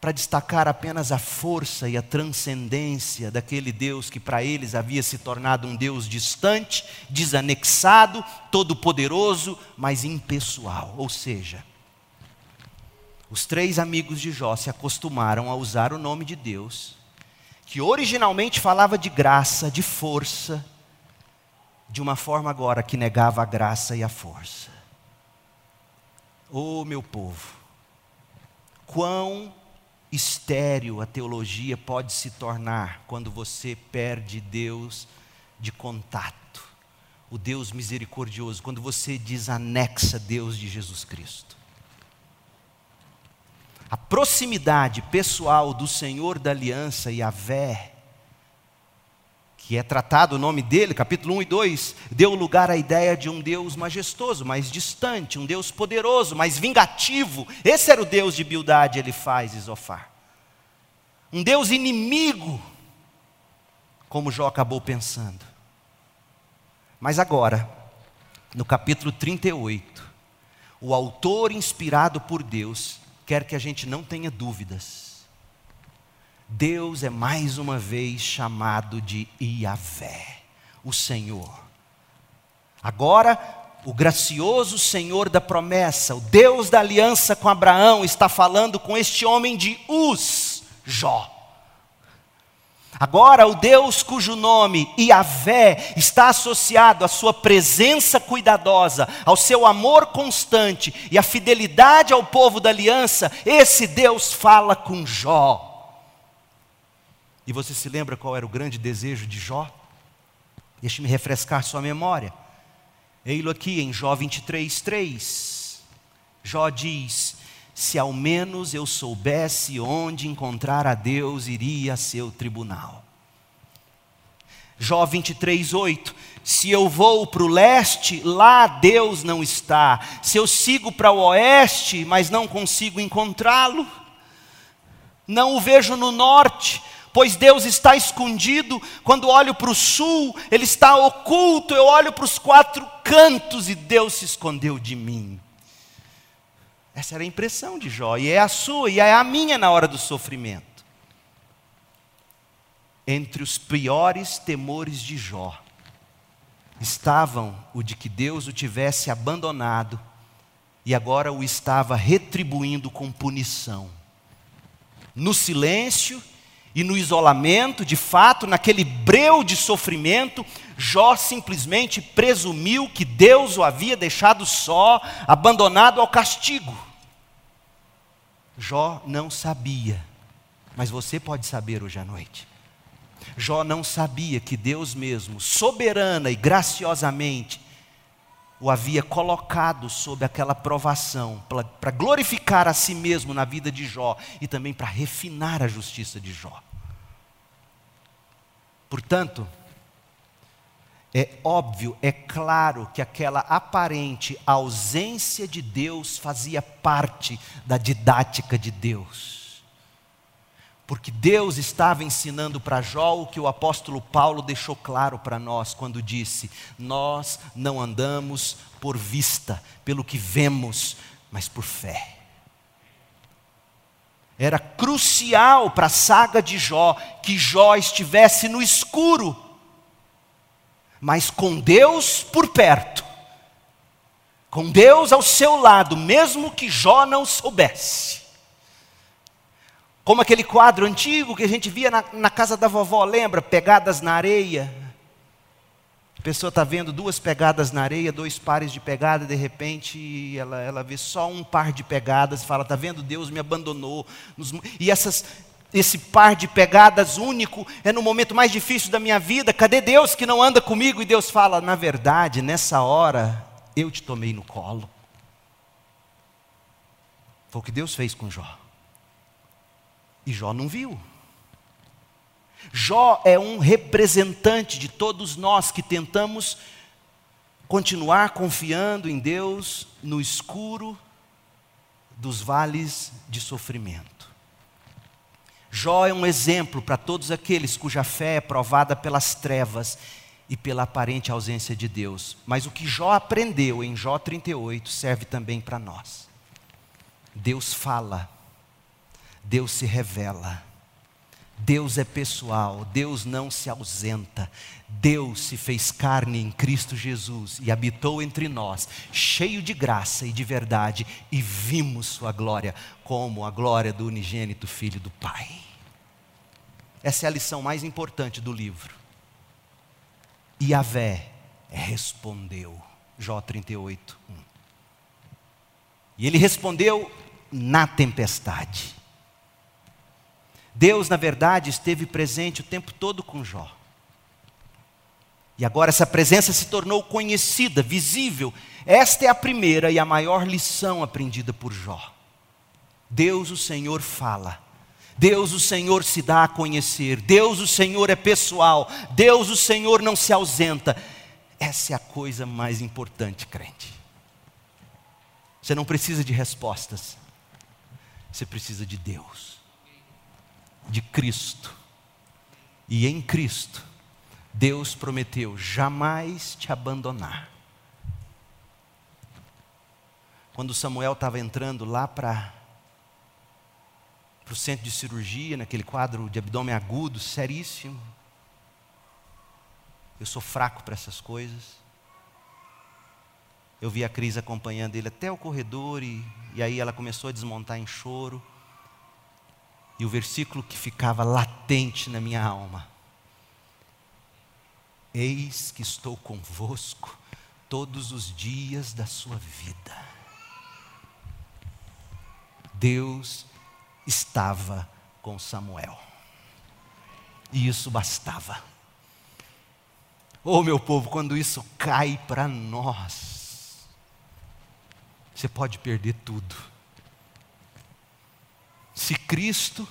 para destacar apenas a força e a transcendência daquele Deus que para eles havia se tornado um Deus distante, desanexado, todo-poderoso, mas impessoal. Ou seja, os três amigos de Jó se acostumaram a usar o nome de Deus, que originalmente falava de graça, de força, de uma forma agora que negava a graça e a força. Oh, meu povo, quão estéril a teologia pode se tornar quando você perde Deus de contato, o Deus misericordioso, quando você desanexa Deus de Jesus Cristo a proximidade pessoal do Senhor da aliança, Yahvé, que é tratado o nome dele, capítulo 1 e 2, deu lugar à ideia de um Deus majestoso, mais distante, um Deus poderoso, mais vingativo. Esse era o Deus de Bildade, ele faz Isofar. Um Deus inimigo, como Jó acabou pensando. Mas agora, no capítulo 38, o autor inspirado por Deus quer que a gente não tenha dúvidas. Deus é mais uma vez chamado de Iavé, o Senhor. Agora, o gracioso Senhor da promessa, o Deus da aliança com Abraão, está falando com este homem de Uz, Jó. Agora, o Deus cujo nome, Iavé, está associado à sua presença cuidadosa, ao seu amor constante e à fidelidade ao povo da aliança, esse Deus fala com Jó. E você se lembra qual era o grande desejo de Jó? Deixe-me refrescar sua memória. Ei-lo aqui em Jó 23, 3. Jó diz: Se ao menos eu soubesse onde encontrar a Deus, iria a seu tribunal. Jó 23, 8: Se eu vou para o leste, lá Deus não está. Se eu sigo para o oeste, mas não consigo encontrá-lo. Não o vejo no norte, pois Deus está escondido. Quando olho para o sul, Ele está oculto. Eu olho para os quatro cantos e Deus se escondeu de mim. Essa era a impressão de Jó, e é a sua, e é a minha na hora do sofrimento entre os piores temores de Jó estavam o de que Deus o tivesse abandonado e agora o estava retribuindo com punição. No silêncio e no isolamento, de fato, naquele breu de sofrimento, Jó simplesmente presumiu que Deus o havia deixado só, abandonado ao castigo. Jó não sabia, mas você pode saber hoje à noite. Jó não sabia que Deus mesmo, soberana e graciosamente, o havia colocado sob aquela provação para glorificar a si mesmo na vida de Jó e também para refinar a justiça de Jó. Portanto, é óbvio, é claro que aquela aparente ausência de Deus fazia parte da didática de Deus. Porque Deus estava ensinando para Jó o que o apóstolo Paulo deixou claro para nós quando disse: Nós não andamos por vista, pelo que vemos, mas por fé. Era crucial para a saga de Jó que Jó estivesse no escuro, mas com Deus por perto, com Deus ao seu lado, mesmo que Jó não soubesse. Como aquele quadro antigo que a gente via na, na casa da vovó, lembra? Pegadas na areia. A pessoa está vendo duas pegadas na areia, dois pares de pegada, de repente ela, ela vê só um par de pegadas fala: Está vendo? Deus me abandonou. E essas, esse par de pegadas único é no momento mais difícil da minha vida. Cadê Deus que não anda comigo? E Deus fala: Na verdade, nessa hora, eu te tomei no colo. Foi o que Deus fez com Jó. E Jó não viu. Jó é um representante de todos nós que tentamos continuar confiando em Deus no escuro dos vales de sofrimento. Jó é um exemplo para todos aqueles cuja fé é provada pelas trevas e pela aparente ausência de Deus. Mas o que Jó aprendeu em Jó 38 serve também para nós. Deus fala Deus se revela. Deus é pessoal, Deus não se ausenta. Deus se fez carne em Cristo Jesus e habitou entre nós, cheio de graça e de verdade, e vimos Sua glória como a glória do unigênito Filho do Pai. Essa é a lição mais importante do livro. E Yahvé respondeu, Jó 38, 1. E ele respondeu na tempestade. Deus, na verdade, esteve presente o tempo todo com Jó. E agora essa presença se tornou conhecida, visível. Esta é a primeira e a maior lição aprendida por Jó. Deus, o Senhor, fala. Deus, o Senhor, se dá a conhecer. Deus, o Senhor, é pessoal. Deus, o Senhor, não se ausenta. Essa é a coisa mais importante, crente. Você não precisa de respostas, você precisa de Deus de Cristo. E em Cristo, Deus prometeu jamais te abandonar. Quando Samuel estava entrando lá para o centro de cirurgia, naquele quadro de abdômen agudo, seríssimo. Eu sou fraco para essas coisas. Eu vi a Cris acompanhando ele até o corredor e, e aí ela começou a desmontar em choro. E o versículo que ficava latente na minha alma: Eis que estou convosco todos os dias da sua vida. Deus estava com Samuel. E isso bastava. Oh, meu povo, quando isso cai para nós, você pode perder tudo. Se Cristo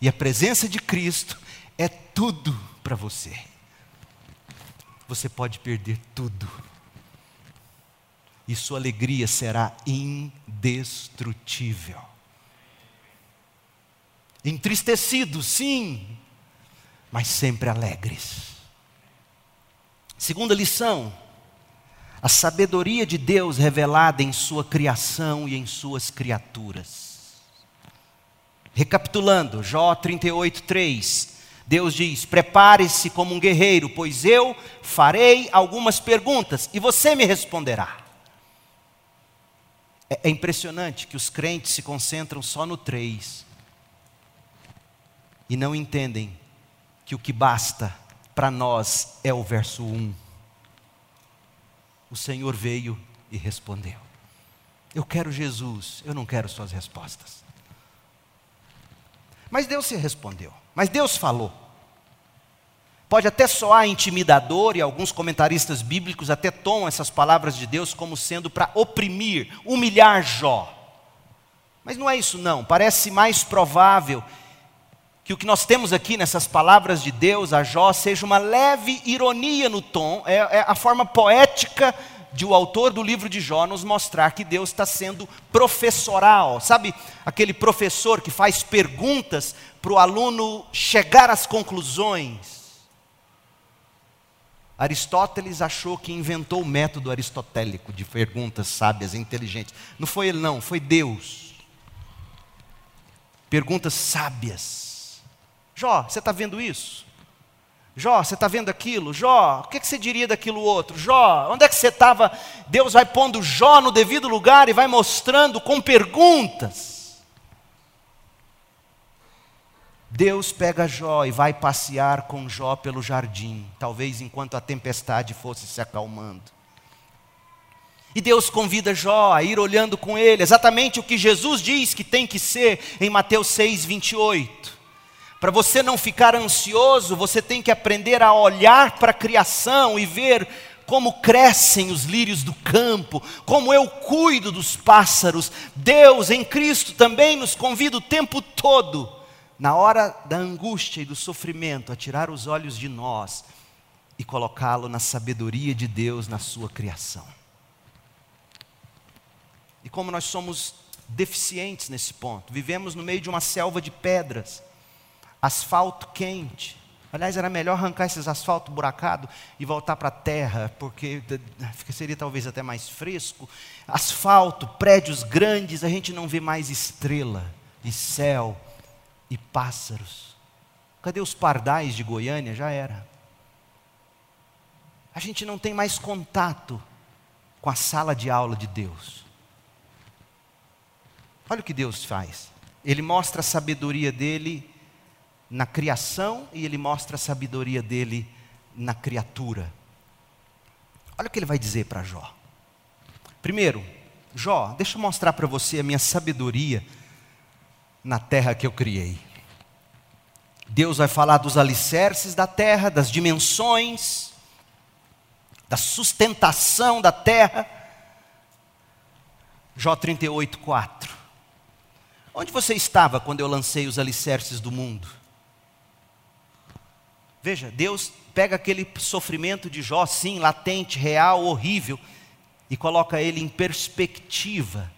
e a presença de Cristo é tudo para você, você pode perder tudo. E sua alegria será indestrutível. Entristecidos, sim, mas sempre alegres. Segunda lição: a sabedoria de Deus revelada em Sua criação e em Suas criaturas. Recapitulando, Jó 38, 3. Deus diz: Prepare-se como um guerreiro, pois eu farei algumas perguntas e você me responderá. É, é impressionante que os crentes se concentram só no 3 e não entendem que o que basta para nós é o verso 1. O Senhor veio e respondeu. Eu quero Jesus, eu não quero suas respostas. Mas Deus se respondeu, mas Deus falou. Pode até soar intimidador, e alguns comentaristas bíblicos até tomam essas palavras de Deus como sendo para oprimir, humilhar Jó. Mas não é isso, não. Parece mais provável que o que nós temos aqui nessas palavras de Deus a Jó seja uma leve ironia no tom, é, é a forma poética de o autor do livro de Jó nos mostrar que Deus está sendo professoral. Sabe aquele professor que faz perguntas para o aluno chegar às conclusões? Aristóteles achou que inventou o método aristotélico de perguntas sábias inteligentes. Não foi ele, não, foi Deus. Perguntas sábias Jó, você está vendo isso? Jó, você está vendo aquilo? Jó, o que, você diria daquilo outro? Jó, onde é que você estava? Deus vai pondo Jó no devido lugar e vai mostrando com perguntas. Deus pega Jó e vai passear com Jó pelo jardim, talvez enquanto a tempestade fosse se acalmando. E Deus convida Jó a ir olhando com ele, exatamente o que Jesus diz que tem que ser em Mateus 6, 28. Para você não ficar ansioso, você tem que aprender a olhar para a criação e ver como crescem os lírios do campo, como eu cuido dos pássaros. Deus em Cristo também nos convida o tempo todo, na hora da angústia e do sofrimento, a tirar os olhos de nós e colocá-lo na sabedoria de Deus na sua criação. E como nós somos deficientes nesse ponto, vivemos no meio de uma selva de pedras asfalto quente. Aliás, era melhor arrancar esses asfalto buracado e voltar para a terra, porque seria talvez até mais fresco. Asfalto, prédios grandes, a gente não vê mais estrela e céu e pássaros. Cadê os pardais de Goiânia? Já era. A gente não tem mais contato com a sala de aula de Deus. Olha o que Deus faz. Ele mostra a sabedoria dele na criação e ele mostra a sabedoria dele na criatura. Olha o que ele vai dizer para Jó. Primeiro, Jó, deixa eu mostrar para você a minha sabedoria na terra que eu criei. Deus vai falar dos alicerces da terra, das dimensões, da sustentação da terra. Jó 38, 4. Onde você estava quando eu lancei os alicerces do mundo? Veja, Deus pega aquele sofrimento de Jó, sim, latente, real, horrível, e coloca ele em perspectiva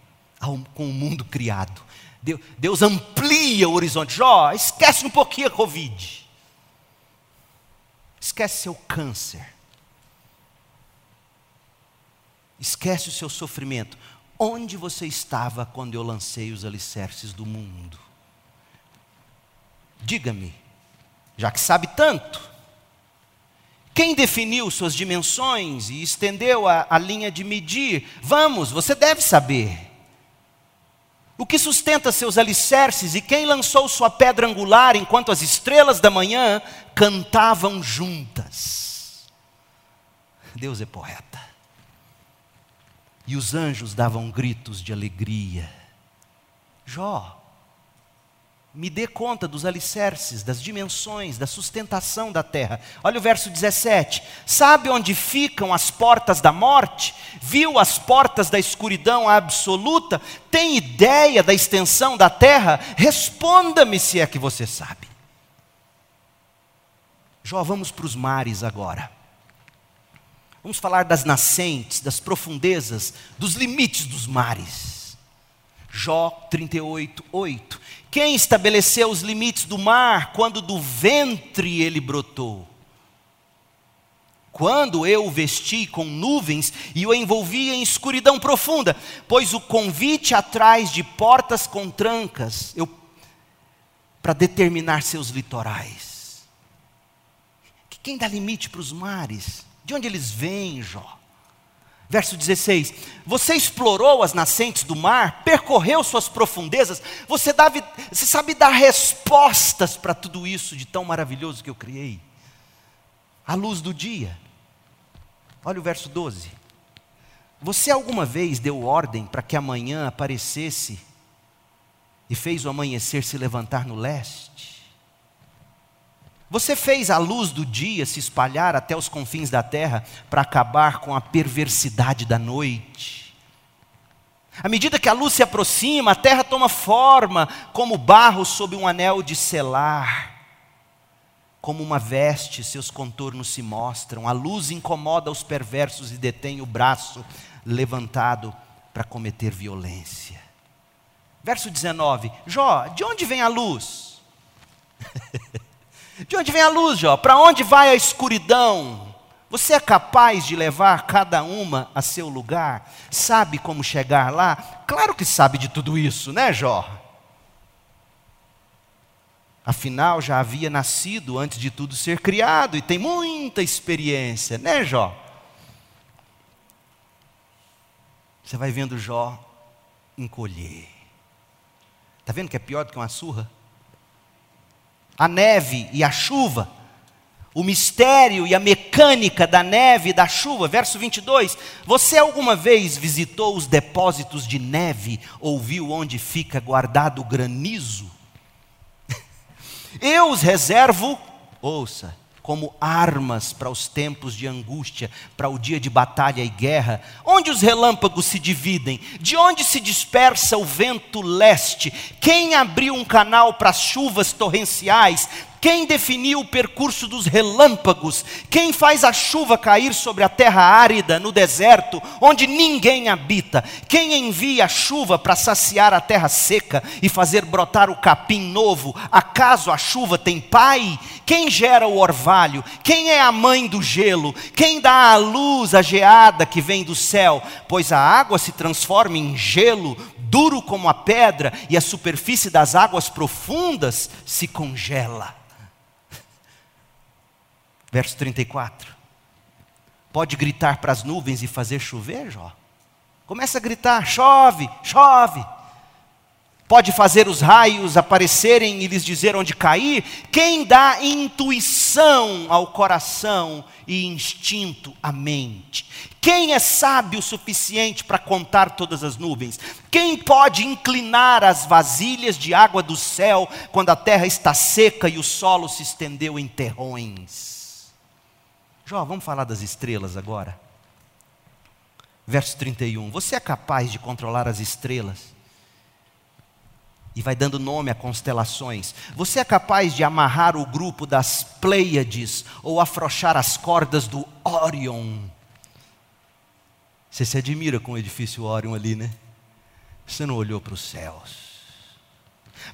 com o mundo criado. Deus, Deus amplia o horizonte. Jó, esquece um pouquinho a Covid. Esquece seu câncer. Esquece o seu sofrimento. Onde você estava quando eu lancei os alicerces do mundo? Diga-me, já que sabe tanto. Quem definiu suas dimensões e estendeu a, a linha de medir? Vamos, você deve saber. O que sustenta seus alicerces e quem lançou sua pedra angular enquanto as estrelas da manhã cantavam juntas? Deus é poeta. E os anjos davam gritos de alegria. Jó, me dê conta dos alicerces, das dimensões, da sustentação da terra. Olha o verso 17: Sabe onde ficam as portas da morte? Viu as portas da escuridão absoluta? Tem ideia da extensão da terra? Responda-me se é que você sabe. Jó, vamos para os mares agora. Vamos falar das nascentes, das profundezas, dos limites dos mares. Jó 38, 8. Quem estabeleceu os limites do mar quando do ventre ele brotou? Quando eu o vesti com nuvens e o envolvi em escuridão profunda, pois o convite atrás de portas com trancas, eu para determinar seus litorais. Quem dá limite para os mares? De onde eles vêm, Jó? Verso 16: Você explorou as nascentes do mar, percorreu suas profundezas, você, deve, você sabe dar respostas para tudo isso de tão maravilhoso que eu criei. A luz do dia. Olha o verso 12. Você alguma vez deu ordem para que amanhã aparecesse e fez o amanhecer se levantar no leste? Você fez a luz do dia se espalhar até os confins da terra para acabar com a perversidade da noite. À medida que a luz se aproxima, a terra toma forma como barro sob um anel de selar. Como uma veste, seus contornos se mostram. A luz incomoda os perversos e detém o braço levantado para cometer violência. Verso 19: Jó, de onde vem a luz? De onde vem a luz, Jó? Para onde vai a escuridão? Você é capaz de levar cada uma a seu lugar? Sabe como chegar lá? Claro que sabe de tudo isso, né, Jó? Afinal, já havia nascido antes de tudo ser criado e tem muita experiência, né, Jó? Você vai vendo Jó encolher. Está vendo que é pior do que uma surra? A neve e a chuva, o mistério e a mecânica da neve e da chuva. Verso 22. Você alguma vez visitou os depósitos de neve ou viu onde fica guardado o granizo? Eu os reservo, ouça, como armas para os tempos de angústia, para o dia de batalha e guerra, onde os relâmpagos se dividem, de onde se dispersa o vento leste, quem abriu um canal para as chuvas torrenciais, quem definiu o percurso dos relâmpagos? Quem faz a chuva cair sobre a terra árida, no deserto, onde ninguém habita? Quem envia a chuva para saciar a terra seca e fazer brotar o capim novo? Acaso a chuva tem pai? Quem gera o orvalho? Quem é a mãe do gelo? Quem dá a luz à geada que vem do céu? Pois a água se transforma em gelo, duro como a pedra, e a superfície das águas profundas se congela. Verso 34. Pode gritar para as nuvens e fazer chover, Jó? Começa a gritar: chove, chove. Pode fazer os raios aparecerem e lhes dizer onde cair. Quem dá intuição ao coração e instinto à mente? Quem é sábio o suficiente para contar todas as nuvens? Quem pode inclinar as vasilhas de água do céu quando a terra está seca e o solo se estendeu em terrões? Jó, vamos falar das estrelas agora. Verso 31. Você é capaz de controlar as estrelas? E vai dando nome a constelações. Você é capaz de amarrar o grupo das Pleiades ou afrouxar as cordas do Orion? Você se admira com o edifício Orion ali, né? Você não olhou para os céus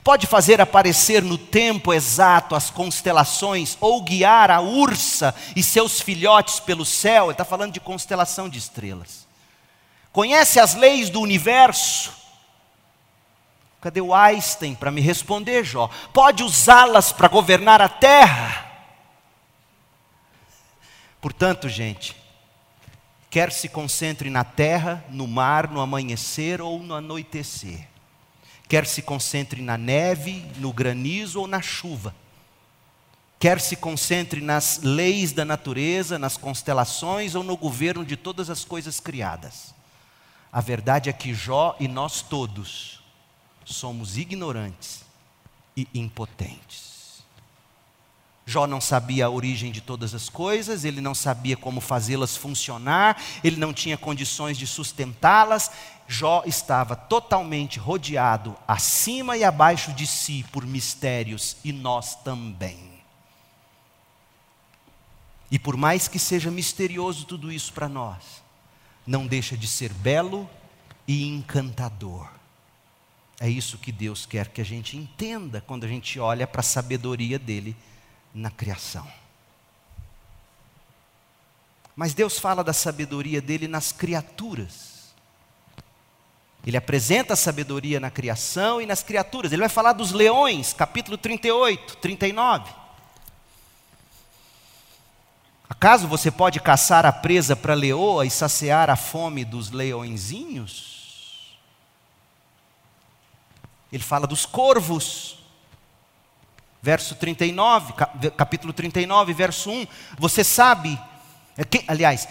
pode fazer aparecer no tempo exato as constelações, ou guiar a ursa e seus filhotes pelo céu. Ele está falando de constelação de estrelas. Conhece as leis do universo? Cadê o Einstein para me responder, Jó? Pode usá-las para governar a terra? Portanto, gente, quer se concentre na terra, no mar, no amanhecer ou no anoitecer quer se concentre na neve, no granizo ou na chuva, quer se concentre nas leis da natureza, nas constelações ou no governo de todas as coisas criadas. A verdade é que Jó e nós todos somos ignorantes e impotentes. Jó não sabia a origem de todas as coisas, ele não sabia como fazê-las funcionar, ele não tinha condições de sustentá-las. Jó estava totalmente rodeado, acima e abaixo de si, por mistérios, e nós também. E por mais que seja misterioso tudo isso para nós, não deixa de ser belo e encantador. É isso que Deus quer que a gente entenda quando a gente olha para a sabedoria dele na criação. Mas Deus fala da sabedoria dele nas criaturas. Ele apresenta a sabedoria na criação e nas criaturas. Ele vai falar dos leões, capítulo 38, 39. Acaso você pode caçar a presa para a leoa e saciar a fome dos leõezinhos? Ele fala dos corvos verso 39, capítulo 39, verso 1. Você sabe, é aliás,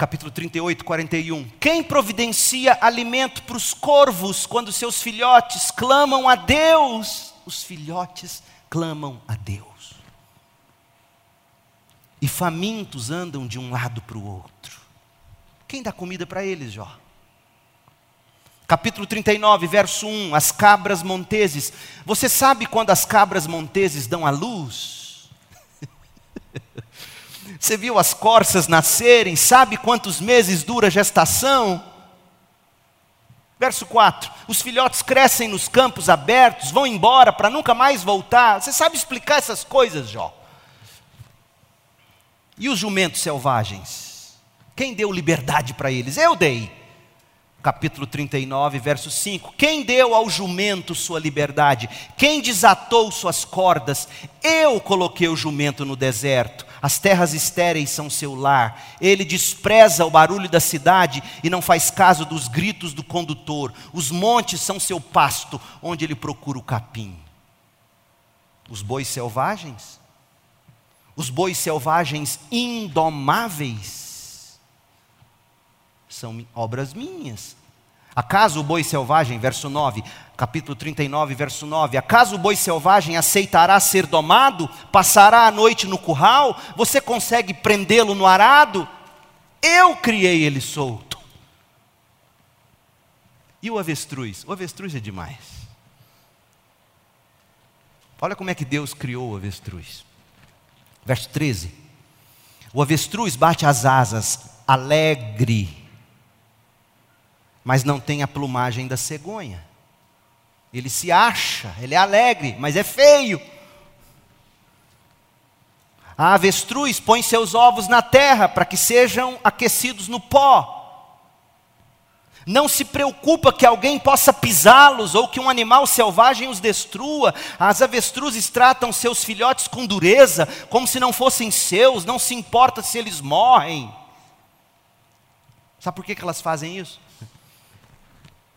capítulo 38, 41. Quem providencia alimento para os corvos quando seus filhotes clamam a Deus? Os filhotes clamam a Deus. E famintos andam de um lado para o outro. Quem dá comida para eles, Jó? capítulo 39, verso 1, as cabras monteses. Você sabe quando as cabras monteses dão à luz? Você viu as corças nascerem? Sabe quantos meses dura a gestação? Verso 4: Os filhotes crescem nos campos abertos, vão embora para nunca mais voltar. Você sabe explicar essas coisas, Jó? E os jumentos selvagens? Quem deu liberdade para eles? Eu dei capítulo 39, verso 5: Quem deu ao jumento sua liberdade? Quem desatou suas cordas? Eu coloquei o jumento no deserto. As terras estéreis são seu lar. Ele despreza o barulho da cidade e não faz caso dos gritos do condutor. Os montes são seu pasto, onde ele procura o capim. Os bois selvagens? Os bois selvagens indomáveis são obras minhas. Acaso o boi selvagem, verso 9, capítulo 39, verso 9: Acaso o boi selvagem aceitará ser domado? Passará a noite no curral? Você consegue prendê-lo no arado? Eu criei ele solto. E o avestruz? O avestruz é demais. Olha como é que Deus criou o avestruz. Verso 13: O avestruz bate as asas, alegre mas não tem a plumagem da cegonha. Ele se acha, ele é alegre, mas é feio. A avestruz põe seus ovos na terra para que sejam aquecidos no pó. Não se preocupa que alguém possa pisá-los ou que um animal selvagem os destrua. As avestruzes tratam seus filhotes com dureza, como se não fossem seus, não se importa se eles morrem. Sabe por que, que elas fazem isso?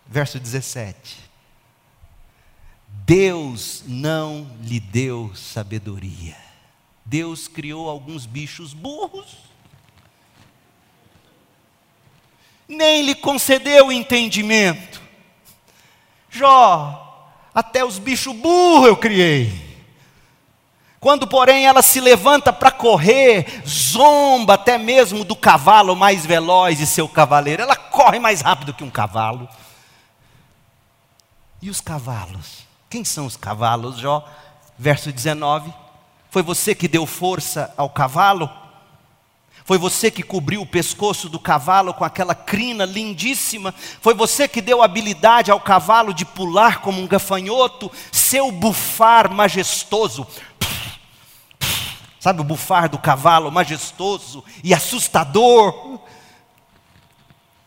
Verso 17. Deus não lhe deu sabedoria. Deus criou alguns bichos burros, nem lhe concedeu entendimento. Jó, até os bichos burros eu criei. Quando, porém, ela se levanta para correr, zomba até mesmo do cavalo mais veloz e seu cavaleiro. Ela corre mais rápido que um cavalo. E os cavalos? Quem são os cavalos, Jó? Verso 19. Foi você que deu força ao cavalo? Foi você que cobriu o pescoço do cavalo com aquela crina lindíssima? Foi você que deu habilidade ao cavalo de pular como um gafanhoto? Seu bufar majestoso. Sabe o bufar do cavalo majestoso e assustador?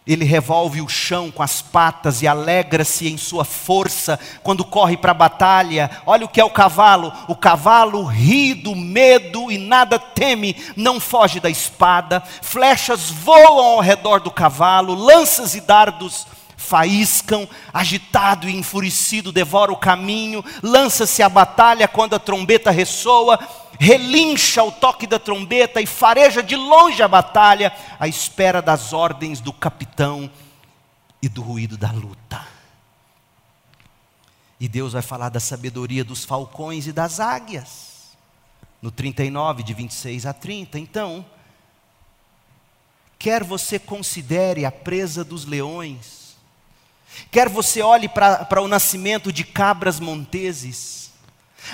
Ele revolve o chão com as patas e alegra-se em sua força quando corre para a batalha. Olha o que é o cavalo: o cavalo ri do medo e nada teme, não foge da espada. Flechas voam ao redor do cavalo, lanças e dardos faíscam, agitado e enfurecido devora o caminho, lança-se à batalha quando a trombeta ressoa relincha o toque da trombeta e fareja de longe a batalha, à espera das ordens do capitão e do ruído da luta. E Deus vai falar da sabedoria dos falcões e das águias. No 39, de 26 a 30. Então, quer você considere a presa dos leões, quer você olhe para o nascimento de cabras monteses,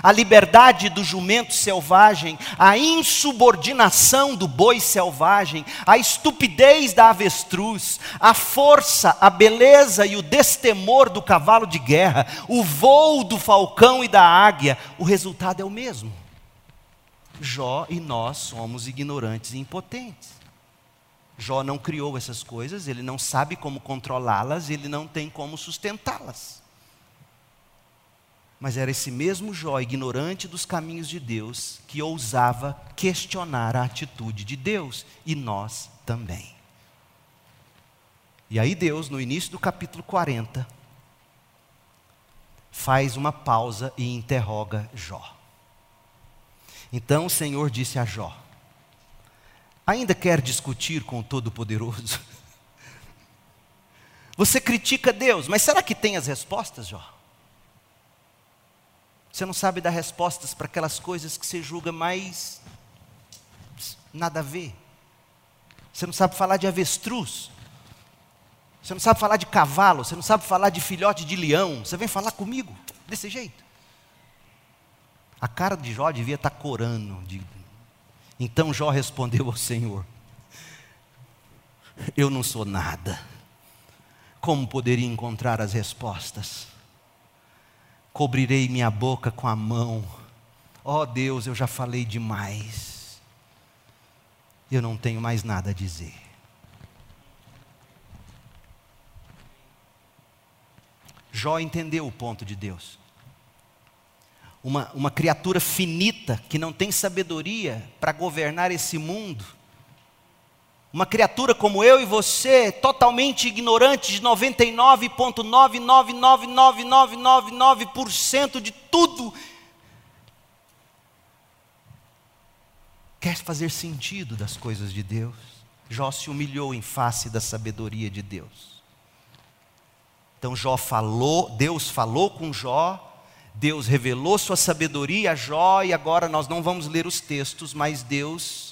a liberdade do jumento selvagem, a insubordinação do boi selvagem, a estupidez da avestruz, a força, a beleza e o destemor do cavalo de guerra, o voo do falcão e da águia, o resultado é o mesmo. Jó e nós somos ignorantes e impotentes. Jó não criou essas coisas, ele não sabe como controlá-las, ele não tem como sustentá-las. Mas era esse mesmo Jó, ignorante dos caminhos de Deus, que ousava questionar a atitude de Deus, e nós também. E aí, Deus, no início do capítulo 40, faz uma pausa e interroga Jó. Então o Senhor disse a Jó: Ainda quer discutir com o Todo-Poderoso? Você critica Deus, mas será que tem as respostas, Jó? Você não sabe dar respostas para aquelas coisas que você julga mais nada a ver. Você não sabe falar de avestruz. Você não sabe falar de cavalo. Você não sabe falar de filhote de leão. Você vem falar comigo desse jeito. A cara de Jó devia estar corando. De... Então Jó respondeu ao Senhor: Eu não sou nada. Como poderia encontrar as respostas? Cobrirei minha boca com a mão. Ó oh Deus, eu já falei demais. Eu não tenho mais nada a dizer. Jó entendeu o ponto de Deus. Uma, uma criatura finita que não tem sabedoria para governar esse mundo uma criatura como eu e você, totalmente ignorante de 99,999999% de tudo, quer fazer sentido das coisas de Deus. Jó se humilhou em face da sabedoria de Deus. Então Jó falou, Deus falou com Jó, Deus revelou sua sabedoria a Jó, e agora nós não vamos ler os textos, mas Deus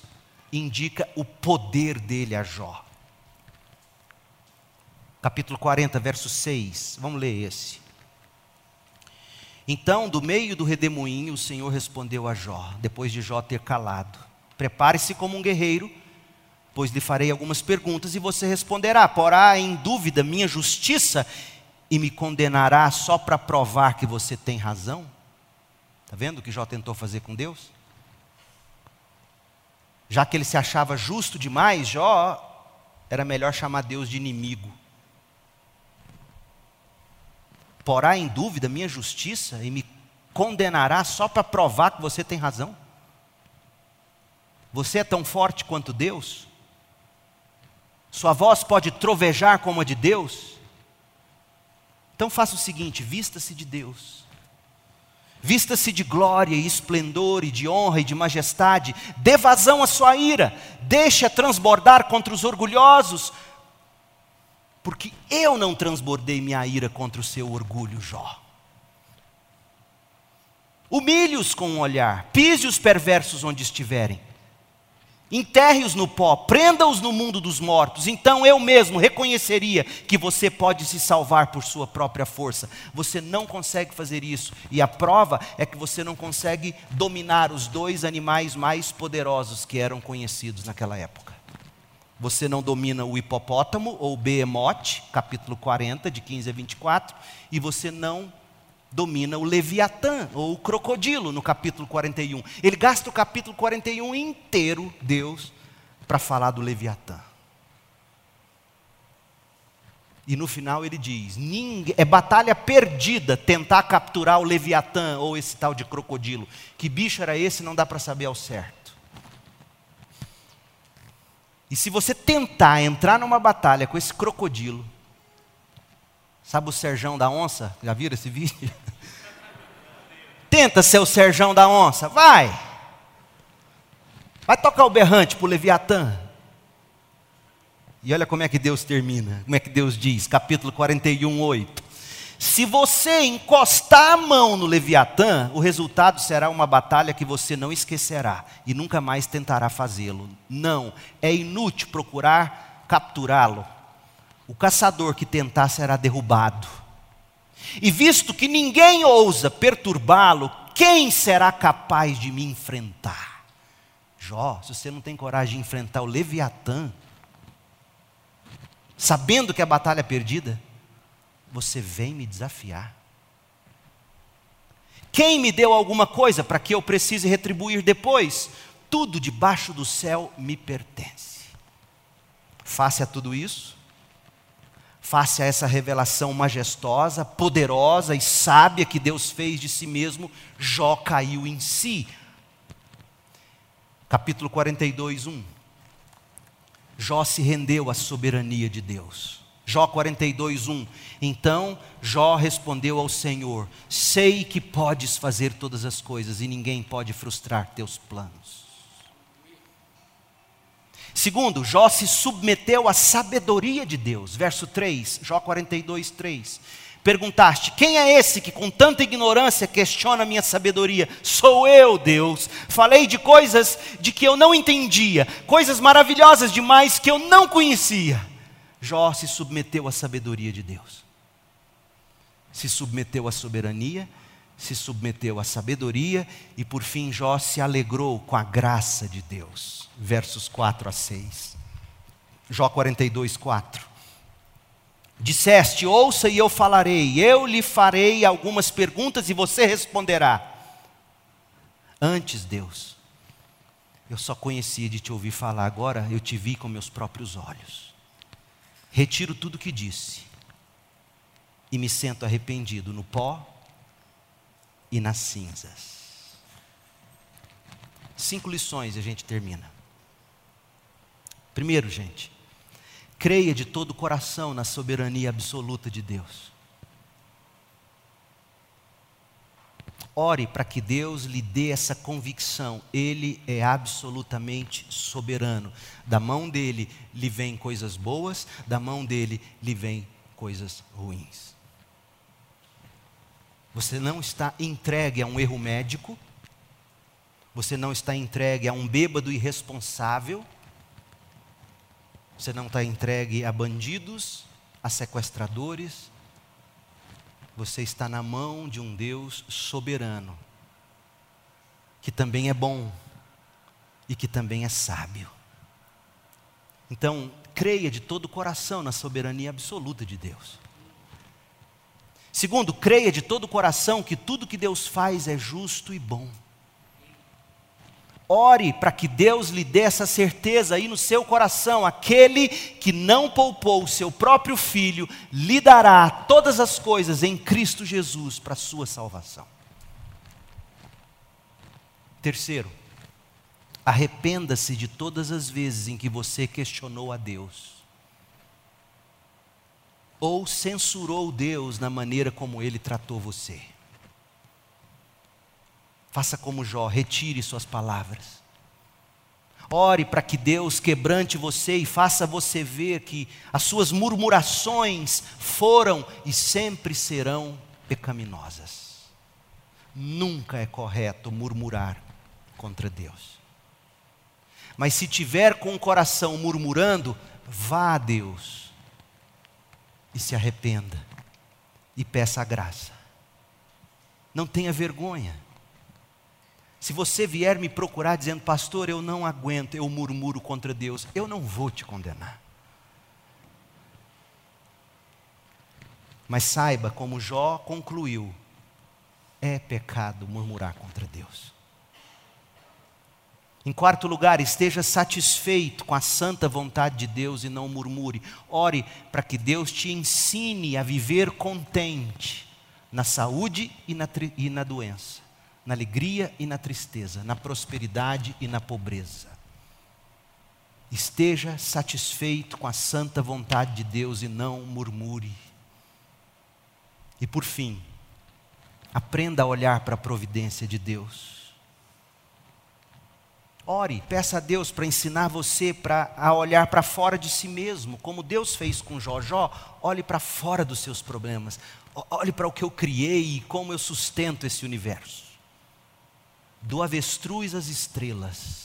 indica o poder dele a Jó. Capítulo 40, verso 6. Vamos ler esse. Então, do meio do redemoinho, o Senhor respondeu a Jó, depois de Jó ter calado: Prepare-se como um guerreiro, pois lhe farei algumas perguntas e você responderá. Porá em dúvida minha justiça e me condenará só para provar que você tem razão? Está vendo o que Jó tentou fazer com Deus? Já que ele se achava justo demais, Jó era melhor chamar Deus de inimigo. Porá em dúvida minha justiça e me condenará só para provar que você tem razão? Você é tão forte quanto Deus? Sua voz pode trovejar como a de Deus? Então faça o seguinte: vista-se de Deus Vista-se de glória e esplendor e de honra e de majestade, dê vazão à sua ira, deixe-a transbordar contra os orgulhosos, porque eu não transbordei minha ira contra o seu orgulho, Jó. Humilhe-os com um olhar, pise os perversos onde estiverem, Enterre-os no pó, prenda-os no mundo dos mortos. Então eu mesmo reconheceria que você pode se salvar por sua própria força. Você não consegue fazer isso. E a prova é que você não consegue dominar os dois animais mais poderosos que eram conhecidos naquela época. Você não domina o hipopótamo ou o behemote, capítulo 40, de 15 a 24, e você não domina o Leviatã, ou o crocodilo, no capítulo 41. Ele gasta o capítulo 41 inteiro, Deus, para falar do Leviatã. E no final ele diz: é batalha perdida tentar capturar o Leviatã ou esse tal de crocodilo. Que bicho era esse, não dá para saber ao certo. E se você tentar entrar numa batalha com esse crocodilo, Sabe o Serjão da Onça? Já viram esse vídeo? Tenta ser o Serjão da Onça, vai. Vai tocar o berrante para o Leviatã. E olha como é que Deus termina, como é que Deus diz, capítulo 41, 8. Se você encostar a mão no Leviatã, o resultado será uma batalha que você não esquecerá e nunca mais tentará fazê-lo. Não, é inútil procurar capturá-lo. O caçador que tentar será derrubado. E visto que ninguém ousa perturbá-lo, quem será capaz de me enfrentar? Jó, se você não tem coragem de enfrentar o Leviatã, sabendo que a batalha é perdida, você vem me desafiar. Quem me deu alguma coisa para que eu precise retribuir depois? Tudo debaixo do céu me pertence. Face a tudo isso, face a essa revelação majestosa, poderosa e sábia que Deus fez de si mesmo, Jó caiu em si. Capítulo 42, 1. Jó se rendeu à soberania de Deus. Jó 42, 1. Então Jó respondeu ao Senhor: Sei que podes fazer todas as coisas e ninguém pode frustrar teus planos. Segundo, Jó se submeteu à sabedoria de Deus. Verso 3, Jó 42, 3. Perguntaste: Quem é esse que com tanta ignorância questiona a minha sabedoria? Sou eu, Deus. Falei de coisas de que eu não entendia, coisas maravilhosas demais que eu não conhecia. Jó se submeteu à sabedoria de Deus. Se submeteu à soberania, se submeteu à sabedoria e por fim Jó se alegrou com a graça de Deus. Versos 4 a 6. Jó 42, 4. Disseste: Ouça e eu falarei, eu lhe farei algumas perguntas e você responderá. Antes, Deus, eu só conhecia de te ouvir falar, agora eu te vi com meus próprios olhos retiro tudo o que disse e me sento arrependido no pó e nas cinzas. Cinco lições e a gente termina. Primeiro, gente, creia de todo o coração na soberania absoluta de Deus. Ore para que Deus lhe dê essa convicção. Ele é absolutamente soberano. Da mão dele lhe vêm coisas boas, da mão dele lhe vêm coisas ruins. Você não está entregue a um erro médico, você não está entregue a um bêbado irresponsável, você não está entregue a bandidos, a sequestradores, você está na mão de um Deus soberano, que também é bom e que também é sábio. Então, creia de todo o coração na soberania absoluta de Deus. Segundo, creia de todo o coração que tudo que Deus faz é justo e bom. Ore para que Deus lhe dê essa certeza aí no seu coração. Aquele que não poupou o seu próprio filho, lhe dará todas as coisas em Cristo Jesus para sua salvação. Terceiro, arrependa-se de todas as vezes em que você questionou a Deus. Ou censurou Deus na maneira como ele tratou você. Faça como Jó, retire suas palavras. Ore para que Deus quebrante você e faça você ver que as suas murmurações foram e sempre serão pecaminosas. Nunca é correto murmurar contra Deus. Mas se tiver com o coração murmurando, vá a Deus e se arrependa e peça a graça. Não tenha vergonha. Se você vier me procurar dizendo, pastor, eu não aguento, eu murmuro contra Deus, eu não vou te condenar. Mas saiba, como Jó concluiu, é pecado murmurar contra Deus. Em quarto lugar, esteja satisfeito com a santa vontade de Deus e não murmure. Ore para que Deus te ensine a viver contente na saúde e na, e na doença na alegria e na tristeza, na prosperidade e na pobreza. Esteja satisfeito com a santa vontade de Deus e não murmure. E por fim, aprenda a olhar para a providência de Deus. Ore, peça a Deus para ensinar você pra, a olhar para fora de si mesmo, como Deus fez com Jó. Jó, olhe para fora dos seus problemas, olhe para o que eu criei e como eu sustento esse universo. Do avestruz às estrelas.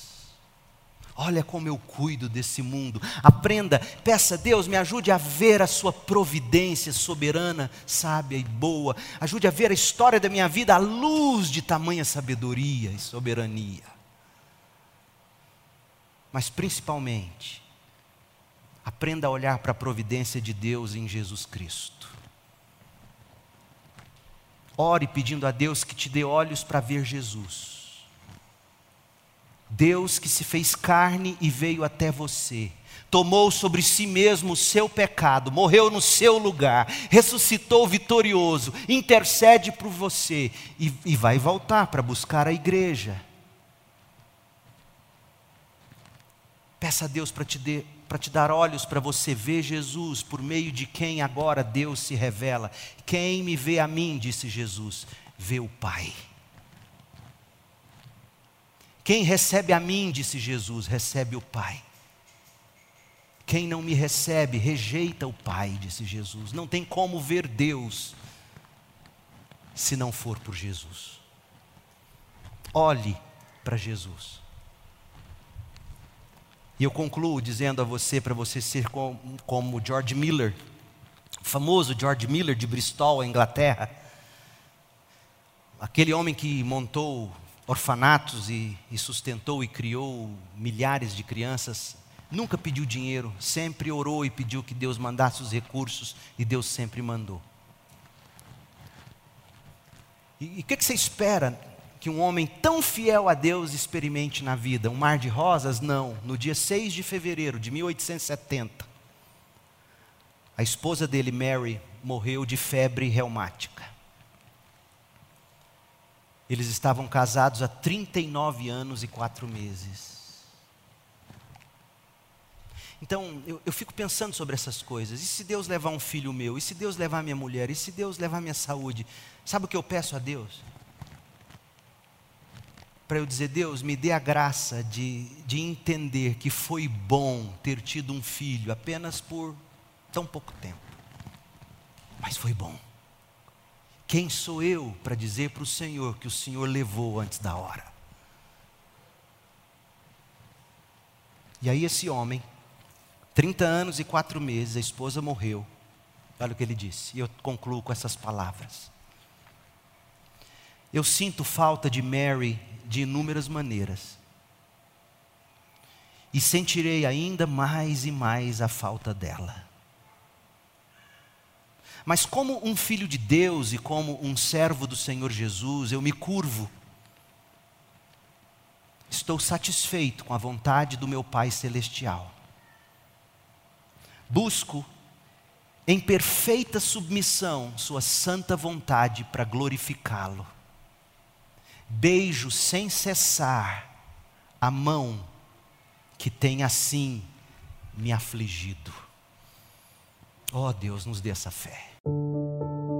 Olha como eu cuido desse mundo. Aprenda, peça a Deus, me ajude a ver a sua providência soberana, sábia e boa. Ajude a ver a história da minha vida à luz de tamanha sabedoria e soberania. Mas principalmente, aprenda a olhar para a providência de Deus em Jesus Cristo. Ore pedindo a Deus que te dê olhos para ver Jesus Deus que se fez carne e veio até você, tomou sobre si mesmo o seu pecado, morreu no seu lugar, ressuscitou vitorioso, intercede por você e, e vai voltar para buscar a igreja. Peça a Deus para te, te dar olhos para você ver Jesus, por meio de quem agora Deus se revela. Quem me vê a mim, disse Jesus, vê o Pai. Quem recebe a mim, disse Jesus, recebe o Pai. Quem não me recebe, rejeita o Pai, disse Jesus. Não tem como ver Deus se não for por Jesus. Olhe para Jesus. E eu concluo dizendo a você, para você ser como, como George Miller, o famoso George Miller de Bristol, Inglaterra. Aquele homem que montou orfanatos e, e sustentou e criou milhares de crianças, nunca pediu dinheiro, sempre orou e pediu que Deus mandasse os recursos e Deus sempre mandou. E o que, que você espera que um homem tão fiel a Deus experimente na vida? Um mar de rosas? Não. No dia 6 de fevereiro de 1870, a esposa dele, Mary, morreu de febre reumática. Eles estavam casados há 39 anos e quatro meses. Então, eu, eu, fico pensando sobre essas coisas. E se Deus levar um filho meu? E se Deus levar minha mulher? E se Deus levar minha saúde? Sabe o que eu peço a Deus? Para eu dizer, Deus, me dê a graça de, de entender que foi bom ter tido um filho apenas por tão pouco tempo. Mas foi bom. Quem sou eu para dizer para o Senhor que o Senhor levou antes da hora? E aí, esse homem, 30 anos e 4 meses, a esposa morreu. Olha o que ele disse, e eu concluo com essas palavras. Eu sinto falta de Mary de inúmeras maneiras. E sentirei ainda mais e mais a falta dela. Mas, como um filho de Deus e como um servo do Senhor Jesus, eu me curvo. Estou satisfeito com a vontade do meu Pai Celestial. Busco, em perfeita submissão, Sua santa vontade para glorificá-lo. Beijo sem cessar a mão que tem assim me afligido. Oh Deus, nos dê essa fé. うん。